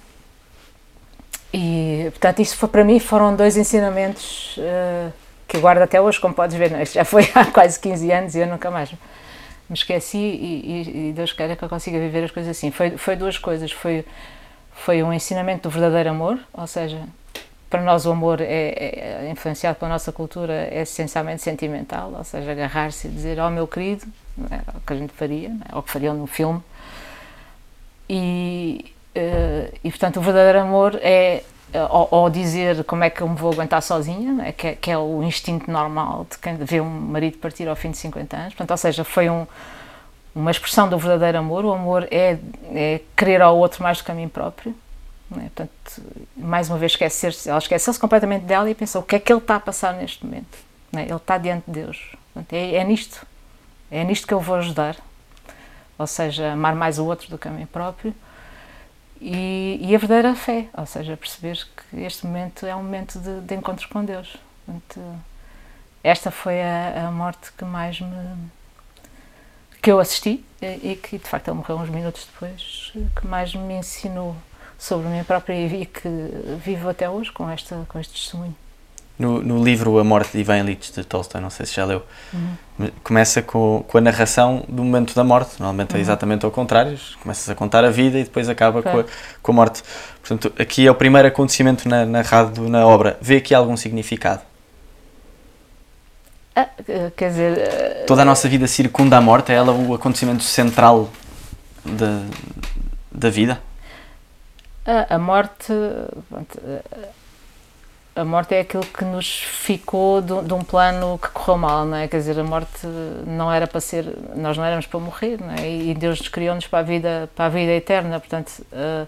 E, portanto, isso foi, para mim foram dois ensinamentos uh, que guardo até hoje, como podes ver. Não? É? Isto já foi há quase 15 anos e eu nunca mais me esqueci e, e, Deus queira que eu consiga viver as coisas assim. Foi, foi duas coisas. Foi, foi um ensinamento do verdadeiro amor, ou seja, para nós o amor é, é, é influenciado pela nossa cultura, é essencialmente sentimental, ou seja, agarrar-se e dizer, oh, meu querido, é o que a gente faria, é? ou o que fariam no filme. E, uh, e portanto, o verdadeiro amor é ou, ou, dizer como é que eu me vou aguentar sozinha, né? que, é, que, é, o instinto normal de quem vê um marido partir ao fim de 50 anos. Portanto, ou seja, foi um, uma expressão do verdadeiro amor. O amor é, é querer ao outro mais do que a mim próprio. Né? Portanto, mais uma vez, esquecer-se, ela esqueceu-se completamente dela e pensou o que é que ele está a passar neste momento. Ele está diante de Deus. Portanto, é, é nisto. É nisto que eu vou ajudar. Ou seja, amar mais o outro do que a mim próprio e, e, a verdadeira fé, ou seja, perceber que este momento é um momento de, de encontro com Deus. Portanto, esta foi a, a, morte que mais me. que eu assisti e, e, que de facto ele morreu uns minutos depois, que mais me ensinou sobre mim própria e que vivo até hoje com, esta, com este testemunho. No, no, livro A Morte de Ivan Illich, de Tolstói, não sei se já leu, uhum. começa com, com a narração do momento da morte. Normalmente é uhum. é exatamente ao contrário, começas a contar a vida e depois acaba com, a, com a morte. Portanto, aqui é o primeiro acontecimento na, narrado na obra. Vê aqui algum significado? Ah, quer dizer. Uh... Toda a nossa vida circunda a morte, é ela o acontecimento central da, da vida? A, a morte. Pronto, a morte é aquilo que nos ficou de, de, um plano que correu mal, não é? Quer dizer, a morte não era para ser, nós não éramos para morrer, não é? E Deus nos criou-nos para a vida, para a vida eterna, portanto, uh,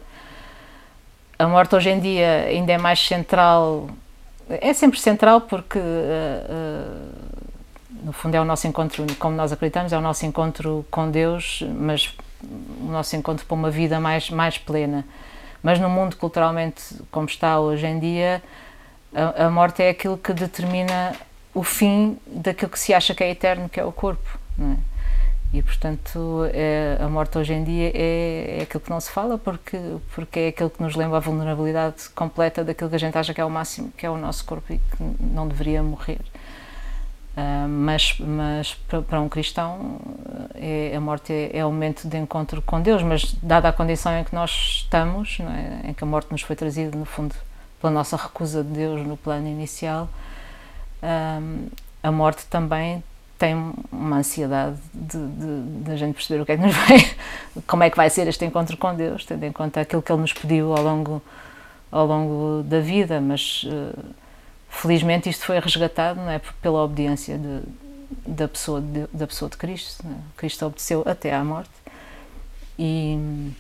a morte hoje em dia ainda é mais central, é sempre central porque uh, uh, no fundo é o nosso encontro, como nós acreditamos, é o nosso encontro com Deus, mas o nosso encontro para uma vida mais mais plena. Mas no mundo culturalmente como está hoje em dia, A, a morte é aquilo que determina o fim daquilo que se acha que é eterno, que é o corpo. É? E, portanto, é, a morte hoje em dia é, é aquilo que não se fala, porque, porque é aquilo que nos lembra a vulnerabilidade completa daquilo que a gente acha que é o máximo, que é o nosso corpo e que não deveria morrer. Uh, mas mas para, um cristão é, a morte é, é o momento de encontro com Deus, mas dada a condição em que nós estamos, é? em que a morte nos foi trazida, no fundo, pela nossa recusa de Deus no plano inicial, um, a morte também tem uma ansiedade de, de, de, a gente perceber o que é que nos vai, como é que vai ser este encontro com Deus, tendo em conta aquilo que Ele nos pediu ao longo, ao longo da vida, mas uh, felizmente isto foi resgatado não é, pela obediência de, da, pessoa de, da pessoa de Cristo. É? Cristo obedeceu até à morte e,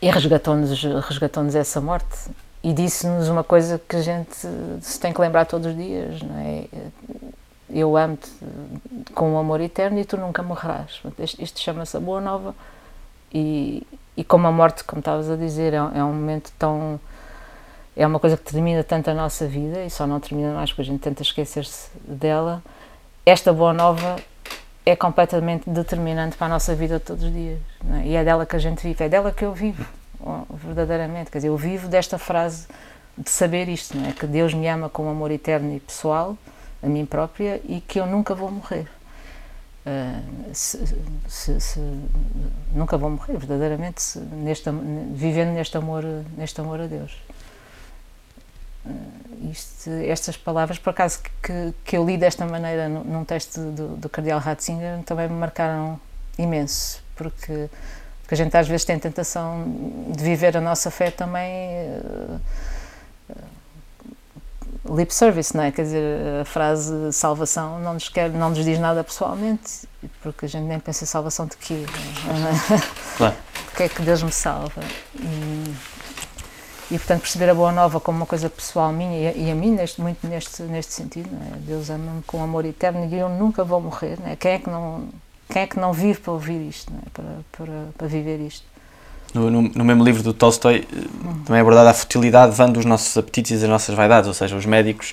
e resgatou-nos resgatou essa morte e disse-nos uma coisa que a gente se tem que lembrar todos os dias, não é? Eu amo-te com um amor eterno e tu nunca morrerás. Isto chama-se a Boa Nova e, e como a morte, como estavas a dizer, é, é, um momento tão... é uma coisa que termina tanto a nossa vida e só não termina mais porque a gente tenta esquecer-se dela. Esta Boa Nova é completamente determinante para a nossa vida todos os dias é? e é dela que a gente vive, é dela que eu vivo verdadeiramente. Quer dizer, eu vivo desta frase de saber isto, não é? Que Deus me ama com amor eterno e pessoal, a mim própria, e que eu nunca vou morrer. Uh, se, se, se, nunca vou morrer, verdadeiramente, neste, vivendo neste amor, neste amor a Deus. Uh, isto, estas palavras, por acaso, que, que eu li desta maneira num texto do, do Cardeal Ratzinger, também me marcaram imenso, porque porque a gente às vezes tem tentação de viver a nossa fé também uh, lip service, não é? Quer dizer, a frase salvação não nos, quer, não nos diz nada pessoalmente, porque a gente nem pensa em salvação de quê? É? Claro. Porque é que Deus me salva? E, e, portanto perceber a boa nova como uma coisa pessoal minha e, e a mim neste, muito neste, neste sentido, é? Deus ama-me com amor eterno e eu nunca vou morrer, é? Quem é que não quem é que não vive para ouvir isto, é? para, para, para viver isto? No, no, no, mesmo livro do Tolstói hum. também é abordada a futilidade vã dos nossos apetites e das nossas vaidades, ou seja, os médicos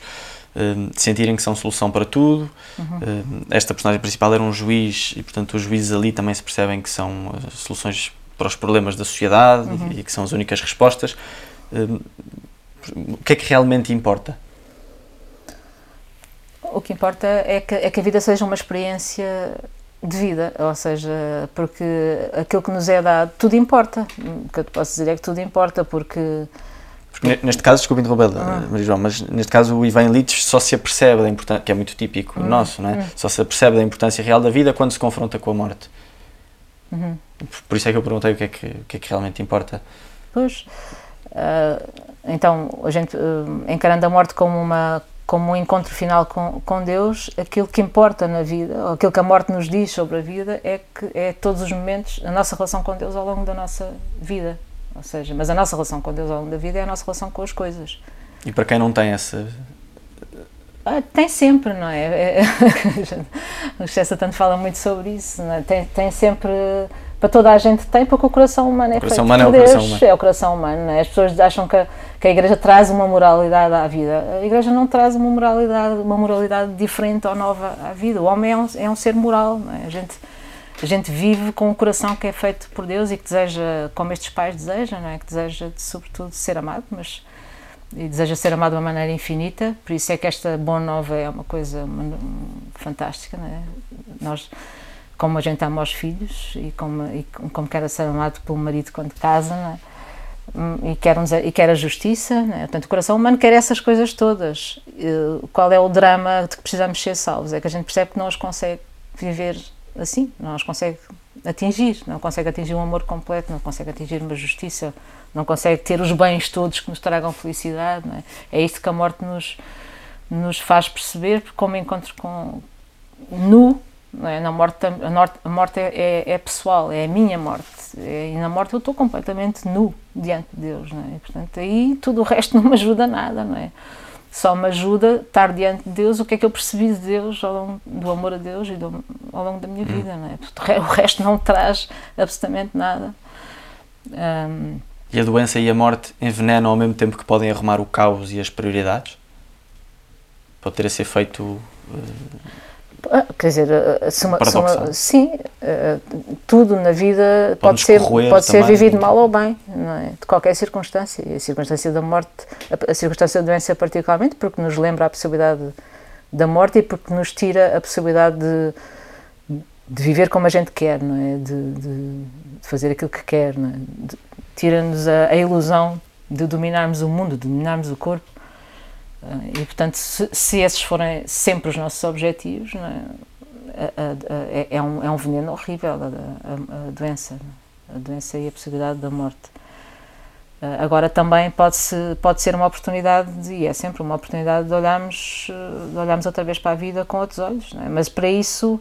hum, sentirem que são solução para tudo. Uhum. Hum, esta personagem principal era um juiz e, portanto, os juízes ali também se percebem que são uh, soluções para os problemas da sociedade uhum. e, e, que são as únicas respostas. Hum, o que é que realmente importa? O que importa é que, é que a vida seja uma experiência de vida, ou seja, porque aquilo que nos é dado, tudo importa. O que eu te posso dizer é que tudo importa, porque. porque neste caso, desculpe interromper, ah. Maria João, mas neste caso o Ivan Litz só se apercebe da importância, que é muito típico hum. nosso, não é? Hum. Só se apercebe da importância real da vida quando se confronta com a morte. Uhum. Por isso é que eu perguntei o que é que, o que, é que realmente importa. Pois. Uh, então, a gente, uh, encarando a morte como uma como um encontro final com, com Deus, aquilo que importa na vida, ou aquilo que a morte nos diz sobre a vida, é que é todos os momentos, a nossa relação com Deus ao longo da nossa vida. Ou seja, mas a nossa relação com Deus ao longo da vida é a nossa relação com as coisas. E para quem não tem essa. Ah, tem sempre, não é? é o César tanto fala muito sobre isso, é? tem, tem sempre para toda a gente tem, porque o coração humano é coração feito humano por Deus, é o coração humano. É o coração humano é? As pessoas acham que a, que a Igreja traz uma moralidade à vida. A Igreja não traz uma moralidade, uma moralidade diferente ou nova à vida. O homem é um, é um ser moral. É? A, gente, a gente vive com um coração que é feito por Deus e que deseja, como estes pais desejam, não é? que deseja, sobretudo, ser amado, mas e deseja ser amado de uma maneira infinita. Por isso é que esta boa nova é uma coisa fantástica. Não é? Nós como a gente ama os filhos e como, e como quer ser amado pelo marido quando casa, é? Hum, e, quer um, e quer a justiça, é? portanto o coração humano quer essas coisas todas. qual é o drama de que precisamos ser salvos? É que a gente percebe que não os consegue viver assim, não os consegue atingir, não consegue atingir um amor completo, não consegue atingir uma justiça, não consegue ter os bens todos que nos tragam felicidade. É? é isso que a morte nos, nos faz perceber, como encontro com nu é? Na morte, a, morte, a morte é, é, é, pessoal, é a minha morte. É, e na morte eu estou completamente nu diante de Deus. Não é? E, portanto, aí tudo o resto não me ajuda nada. Não é? Só me ajuda estar diante de Deus o que é que eu percebi de Deus, ao longo, do amor a Deus e do, ao longo da minha hum. vida. Não é? O resto não traz absolutamente nada. Um, e a doença e a morte envenenam ao mesmo tempo que podem arrumar o caos e as prioridades? pode ter esse efeito. Ah, Quer dizer, ah, se uma, se uma- sim, ah, tudo na vida pode Pode-nos ser, pode ser também. vivido mal ou bem, é? de qualquer circunstância. E a circunstância da morte, a, circunstância da doença, particularmente, porque nos lembra a possibilidade da morte e porque nos tira a possibilidade de, de viver como a gente quer, não é? De, de- fazer aquilo que quer, é? Tira-nos a, a ilusão de dominarmos o mundo, de dominarmos o corpo. Ah, E, portanto, se, se esses forem sempre os nossos objetivos, é? A- a- a- é, é um, é um veneno horrível a, doença, a doença e a possibilidade da morte. Ah, Agora também pode, -se, pode ser uma oportunidade, de- e é sempre uma oportunidade de olharmos, de olharmos outra vez para a vida com outros olhos, é? mas para isso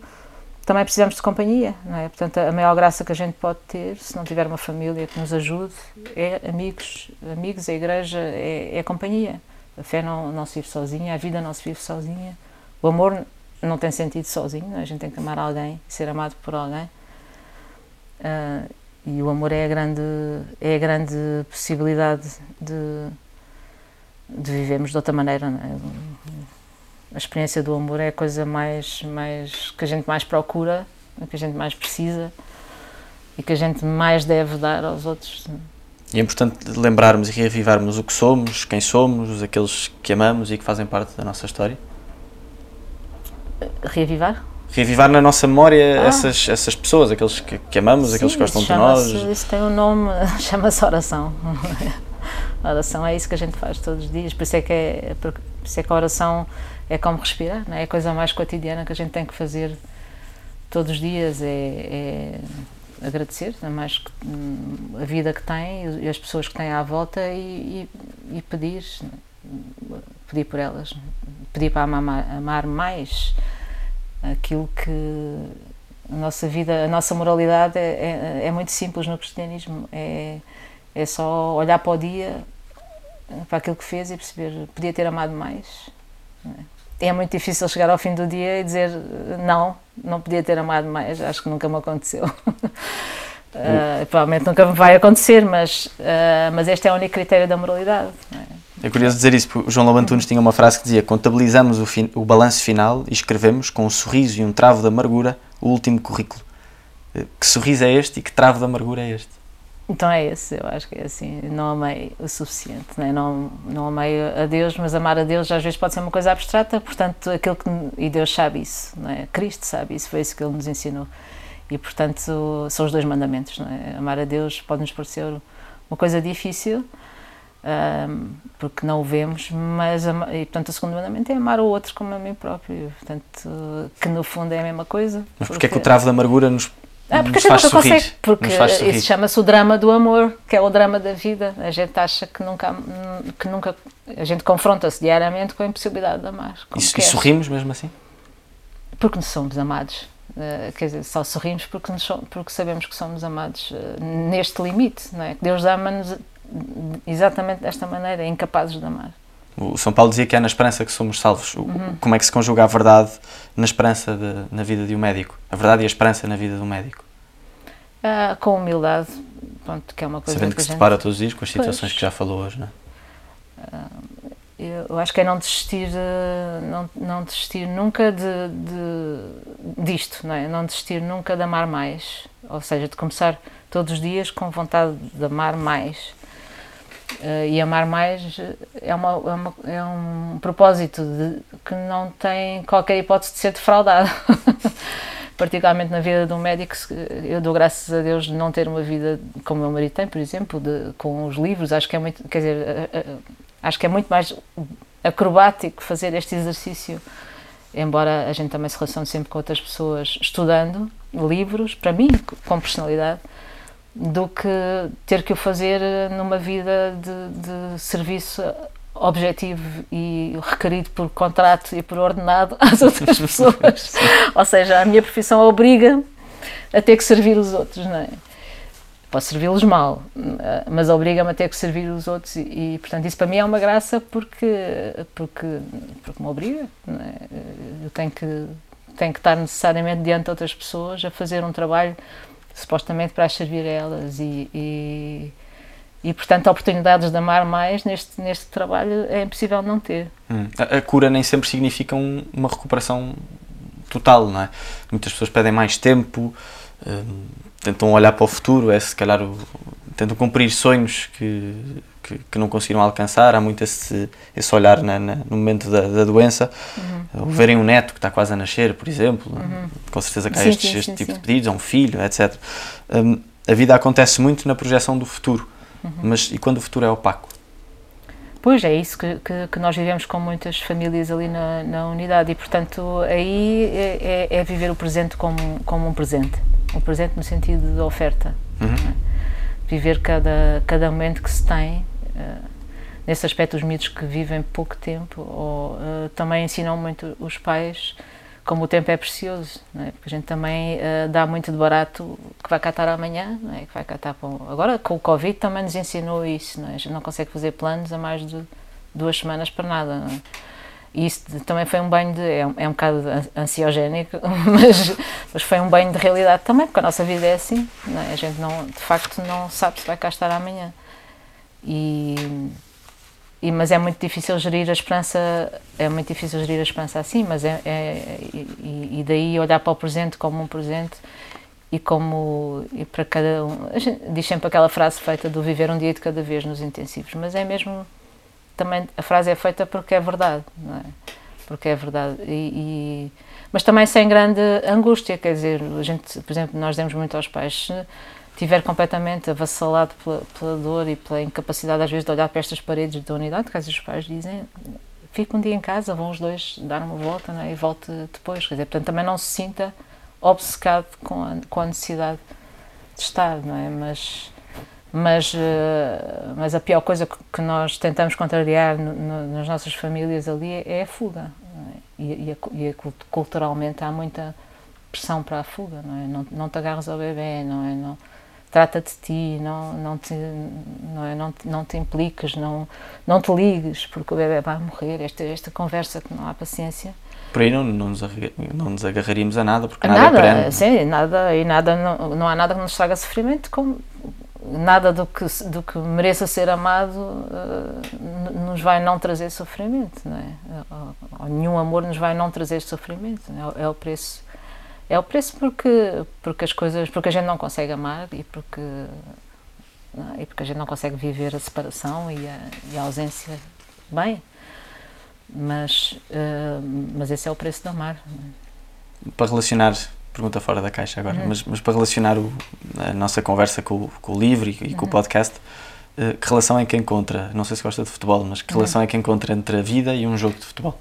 também precisamos de companhia, é? Portanto, a maior graça que a gente pode ter, se não tiver uma família que nos ajude, é amigos, amigos, a igreja, é, é companhia. A fé não, não se vive sozinha, a vida não se vive sozinha, o amor não tem sentido sozinho, é? a gente tem que amar alguém, ser amado por alguém. Ah, e o amor é a grande, é a grande possibilidade de, de vivermos de outra maneira. É? A experiência do amor é a coisa mais, mais que a gente mais procura, que a gente mais precisa e que a gente mais deve dar aos outros. E é importante lembrarmos e reavivarmos o que somos, quem somos, aqueles que amamos e que fazem parte da nossa história. Reavivar? Reavivar na nossa memória Ah. essas, essas pessoas, aqueles que, que amamos, aqueles que Sim, gostam de nós. Isso tem um nome, chama-se oração. A oração é isso que a gente faz todos os dias, por isso é que, é, por isso é que a oração é como respirar, não é? é a coisa mais cotidiana que a gente tem que fazer todos os dias, é, é agradecer mais que- hum, a vida que tem e as pessoas que têm à volta e, e, e pedir, pedir por elas, pedir para amar, amar mais aquilo que a nossa vida, a nossa moralidade é, é, é muito simples no cristianismo. É, é só olhar para o dia, para aquilo que fez e perceber, podia ter amado mais. É É muito difícil chegar ao fim do dia e dizer não, não podia ter amado mais, acho que nunca me aconteceu. Ah, provavelmente nunca vai acontecer, mas, ah, mas este é o único critério da moralidade. é? É curioso dizer isso, porque o João Lobo Antunes tinha uma frase que dizia: Contabilizamos o, fin- o balanço final e escrevemos, com um sorriso e um travo de amargura, o último currículo. Eh, Que sorriso é este e que travo de amargura é este? Então é esse, eu acho que é assim, não amei o suficiente, né? não, não amei a Deus, mas amar a Deus às vezes pode ser uma coisa abstrata, portanto, aquilo que, e Deus sabe isso, não é? Cristo sabe isso, foi isso que Ele nos ensinou. E portanto, são os dois mandamentos, não é? Amar a Deus pode nos parecer uma coisa difícil, ahm, porque não o vemos, mas, e portanto, o segundo mandamento é amar o outro como a mim próprio, portanto, que no fundo é a mesma coisa. Mas porquê é que o travo de amargura nos, Ah, porque a gente nunca sorrir? consegue, porque isso chama-se o drama do amor, que é o drama da vida. A gente acha que nunca, que nunca a gente confronta-se diariamente com a impossibilidade de amar. E, e quer. sorrimos mesmo assim? Porque nos somos amados. Eh, quer dizer, só sorrimos porque, nos porque sabemos que somos amados eh, neste limite, não é? Deus ama-nos exatamente desta maneira, incapazes de amar. O São Paulo dizia que é na esperança que somos salvos. O- Uhum. Como é que se conjuga a verdade na esperança de- na vida de um médico? A verdade e a esperança na vida de um médico? Ah, com humildade, pronto, que é uma coisa Sabendo que se gente depara todos os dias com as situações Pois. que já falou hoje, não é? Eu acho que é não desistir, não, não desistir nunca de, de- disto, não é? Não desistir nunca de amar mais, ou seja, de começar todos os dias com vontade de amar mais. Eh, e amar mais é, uma, é, uma- é um propósito de- que não tem qualquer hipótese de ser defraudado. Particularmente na vida de um médico, se- eu dou graças a Deus de não ter uma vida como o meu marido tem, por exemplo, de, com os livros. Acho que é muito, quer dizer, acho que é muito mais acrobático fazer este exercício, embora a gente também se relacione sempre com outras pessoas estudando livros, para mim, com personalidade, do que ter que o fazer numa vida de, de serviço objetivo e requerido por contrato e por ordenado às outras pessoas. Ou seja, a minha profissão obriga a ter que servir os outros, não é? Posso servi-los mal, mas obriga-me a ter que servir os outros e, e, portanto, isso para mim é uma graça porque, porque, porque me obriga, não é? Eu tenho que, tenho que estar necessariamente diante de outras pessoas a fazer um trabalho supostamente para as servir a elas e, e, E, portanto, oportunidades de amar mais neste, neste trabalho é impossível não ter. Hum. A, a, cura nem sempre significa um, uma recuperação total, não é? Muitas pessoas pedem mais tempo, hum, tentam olhar para o futuro, é se calhar o, tentam cumprir sonhos que, que, que, não conseguiram alcançar. Há muito esse, esse olhar na, na, no momento da, da doença. Uhum. Ou verem um neto que está quase a nascer, por exemplo. Uhum. Com certeza que há sim, estes, sim, este sim, tipo de pedidos, a um filho, etc. Um, a vida acontece muito na projeção do futuro. Uhum. Mas e quando o futuro é opaco? Pois é isso que, que, que, nós vivemos com muitas famílias ali na, na unidade e, portanto, aí é, é, é, viver o presente como, como um presente. Um presente no sentido de oferta. Uhum. É? Viver cada, cada momento que se tem. Uh, nesse aspecto, os miúdos que vivem pouco tempo ou, uh, também ensinam muito os pais como o tempo é precioso, é? porque a gente também uh, dá muito de barato que vai catar amanhã, é? que vai catar agora com o Covid também nos ensinou isso, é? a gente não consegue fazer planos a mais de duas semanas para nada. É? E isso também foi um banho de. É um, é um bocado ansiogénico, mas, mas foi um banho de realidade também, porque a nossa vida é assim. É? A gente não, de facto não sabe se vai cá estar amanhã. E e, mas é muito difícil gerir a esperança, é muito difícil gerir a esperança assim, mas é, é e, e, daí olhar para o presente como um presente e como e para cada um, a gente diz sempre aquela frase feita do viver um dia de cada vez nos intensivos, mas é mesmo também a frase é feita porque é verdade, não é? Porque é verdade e, e mas também sem grande angústia, quer dizer, a gente, por exemplo, nós demos muito aos pais estiver completamente avassalado pela, pela, dor e pela incapacidade às vezes de olhar para estas paredes da unidade, que às vezes os pais dizem fica um dia em casa, vão os dois dar uma volta é? e volte depois, quer dizer, portanto também não se sinta obcecado com a, com a necessidade de estar, não é? Mas, mas, uh, mas a pior coisa que nós tentamos contrariar no, no, nas nossas famílias ali é a fuga. É? E, e, e culturalmente há muita pressão para a fuga, não é? Não, não te agarres ao bebê, não é? Não, trata de ti, não, não, te, não, é, não, não te impliques, não, não te ligues, porque o bebê vai morrer. Esta, esta conversa que não há paciência. Por aí não, não, nos, não nos agarraríamos a nada, porque a nada, nada é Sim, nada, e nada, não, não há nada que nos traga sofrimento, como nada do que, do que mereça ser amado uh, nos vai não trazer sofrimento, não é? Ou, nenhum amor nos vai não trazer sofrimento, é? é o preço é o preço porque, porque as coisas, porque a gente não consegue amar e porque, e porque a gente não consegue viver a separação e a, e a ausência bem. Mas, uh, mas esse é o preço de amar. Para relacionar, pergunta fora da caixa agora, uhum. mas, mas para relacionar o, a nossa conversa com, com o livro e, e com uhum. o podcast, uh, que relação é que encontra, não sei se gosta de futebol, mas que uhum. relação é que encontra entre a vida e um jogo de futebol?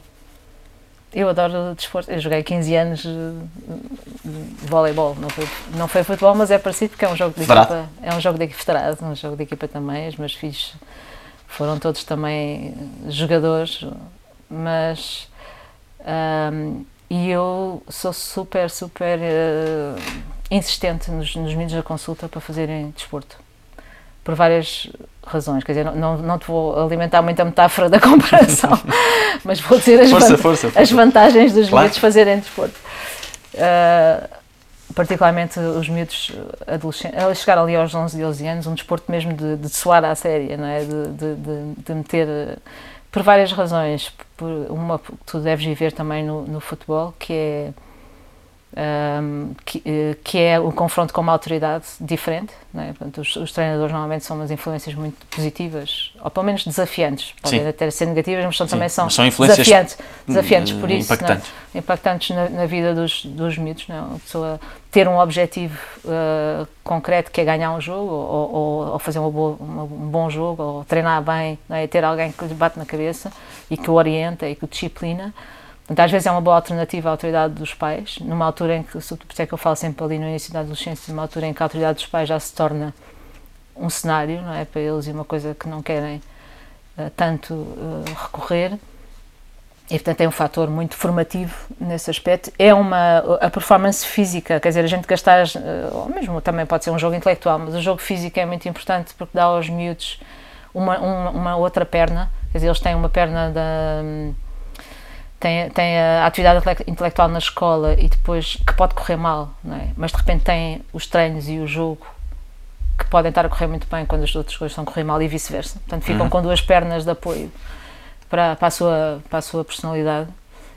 Eu adoro desporto. Eu joguei 15 anos de voleibol. Não foi, não foi futebol, mas é parecido porque é um jogo de equipa. É um jogo de equipa um jogo de equipa também. Os meus filhos foram todos também jogadores, mas um, e eu sou super, super uh, insistente nos, nos meninos da consulta para fazerem desporto por várias razões. Quer dizer, não, não te vou alimentar muito a metáfora da comparação, mas vou dizer as, força, força, força. as vantagens dos claro. miúdos fazerem desporto. Uh, particularmente os miúdos adolescentes, a chegar ali aos 11, 12 anos, um desporto mesmo de, de soar à séria, não é? de, de, de, de meter. Por várias razões. Por uma que tu deves viver também no, no futebol, que é um, que, eh, que, é o confronto com uma autoridade diferente. É? Portanto, os, os, treinadores normalmente são umas influências muito positivas, ou pelo menos desafiantes. Podem até ser negativas, mas são, também são, são desafiantes, desafiantes por isso. Impactantes. É? Impactantes na, na, vida dos, dos miúdos. Não é? Uma pessoa ter um objetivo uh, concreto que é ganhar um jogo, ou, ou, ou fazer uma boa, uma, um bom jogo, ou treinar bem, é? ter alguém que lhe bate na cabeça e que o orienta e que o disciplina. Portanto, às vezes é uma boa alternativa à autoridade dos pais, numa altura em que, por isso é que eu falo sempre ali no início da adolescência, numa altura em que a autoridade dos pais já se torna um cenário, não é, para eles e uma coisa que não querem uh, tanto uh, recorrer. E, portanto, é um fator muito formativo nesse aspecto. É uma. A performance física, quer dizer, a gente gastar. Uh, ou mesmo também pode ser um jogo intelectual, mas o jogo físico é muito importante porque dá aos miúdos uma, uma, uma outra perna. Quer dizer, eles têm uma perna da. Um, tem, tem a atividade intelectual na escola e depois que pode correr mal, não é? mas de repente tem os treinos e o jogo que, podem estar a correr muito bem quando as outras coisas estão a correr mal e vice-versa. Portanto, ficam Uhum. com duas pernas de apoio para, para, a sua, para a sua personalidade.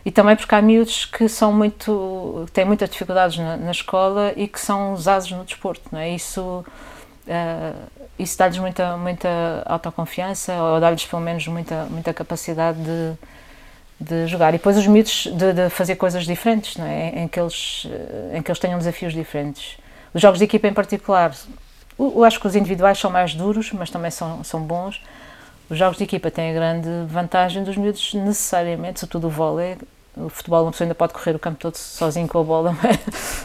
E também porque há miúdos que são muito, têm muitas dificuldades na, na escola e que são usados no desporto, não é? Isso, eh, isso dá-lhes muita, muita autoconfiança ou dá-lhes pelo menos muita, muita capacidade de, de jogar. E depois os miúdos de, de fazer coisas diferentes, não é? Em que, eles, eh, em que eles tenham desafios diferentes. Os jogos de equipa em particular, eu acho que os individuais são mais duros, mas também são, são bons. Os jogos de equipa têm a grande vantagem dos miúdos necessariamente, sobretudo o vôlei. O futebol, uma pessoa ainda pode correr o campo todo sozinho com a bola, mas,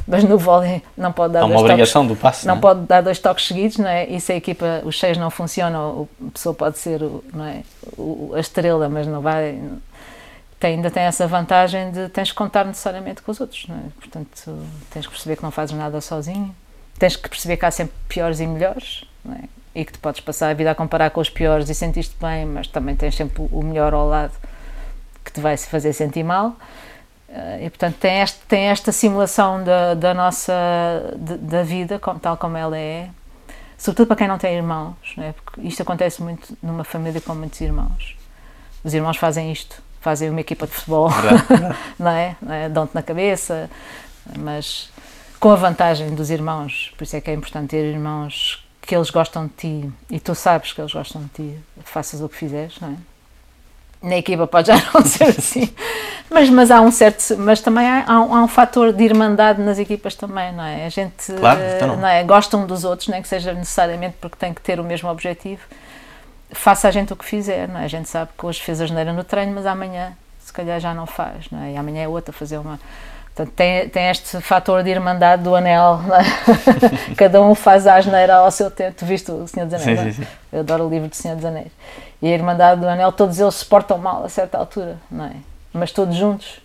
mas no vôlei não pode dar Há uma dois toques obrigação do passe. não é? pode dar dois toques seguidos, não é? E se a equipa, os seis não funcionam, a pessoa pode ser não é? a estrela, mas não vai. Tem, ainda tem essa vantagem de tens que contar necessariamente com os outros, é? Portanto, tens que perceber que não fazes nada sozinho, tens que perceber que há sempre piores e melhores, é? E que tu podes passar a vida a comparar com os piores e sentiste bem, mas também tens sempre o melhor ao lado que te vai se fazer sentir mal. Eh, E portanto tem, este, tem esta simulação da, da nossa de- da vida, tal como ela é, sobretudo para quem não tem irmãos, é? porque isto acontece muito numa família com muitos irmãos. Os irmãos fazem isto, fazem uma equipa de futebol, não é? Não é? Dão-te na cabeça, mas com a vantagem dos irmãos, por isso é que é importante ter irmãos que eles gostam de ti e tu sabes que eles gostam de ti, faças o que fizeres, não é? Na equipa pode já não ser assim, mas, mas há um certo, mas também há, há um, há um fator de irmandade nas equipas também, não é? A gente Claro, então não. não é? gosta um dos outros, nem que seja necessariamente porque tem que ter o mesmo objetivo, faça a gente o que fizer, não é? A gente sabe que hoje fez a geneira no treino, mas amanhã se calhar já não faz, não é? E amanhã é outra fazer uma. Portanto, tem, tem este fator de irmandade do anel, não é? cada um faz a asneira ao seu tempo. Tu viste o Senhor dos Anéis? Sim, é? sim, sim. Eu adoro o livro do Senhor dos Anéis. E a Irmandade do Anel, todos eles se portam mal a certa altura, não é? Mas todos juntos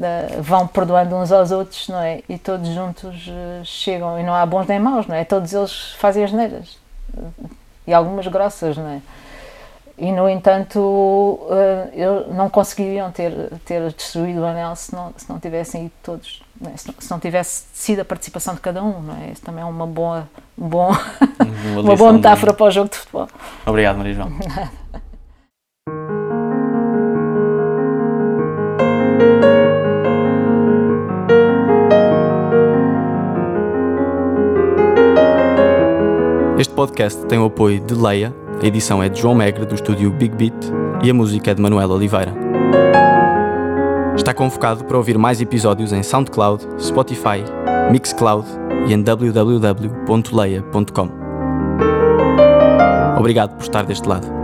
eh, vão perdoando uns aos outros, não é? E todos juntos eh, chegam, e não há bons nem maus, não é? Todos eles fazem as neiras. E algumas grossas, não é? E, no entanto, eh, eu- não conseguiriam ter, ter destruído o anel se não, se não tivessem ido todos, não é? se, não, se não tivesse sido a participação de cada um, não é? Isso também é uma boa, um bom, uma lição boa metáfora para o jogo de futebol. Obrigado, Maria João. Este podcast tem o apoio de Leia, a edição é de João Megre, do estúdio Big Beat, e a música é de Manuel Oliveira. Está convocado para ouvir mais episódios em SoundCloud, Spotify, Mixcloud e em www.leia.com. Obrigado por estar deste lado.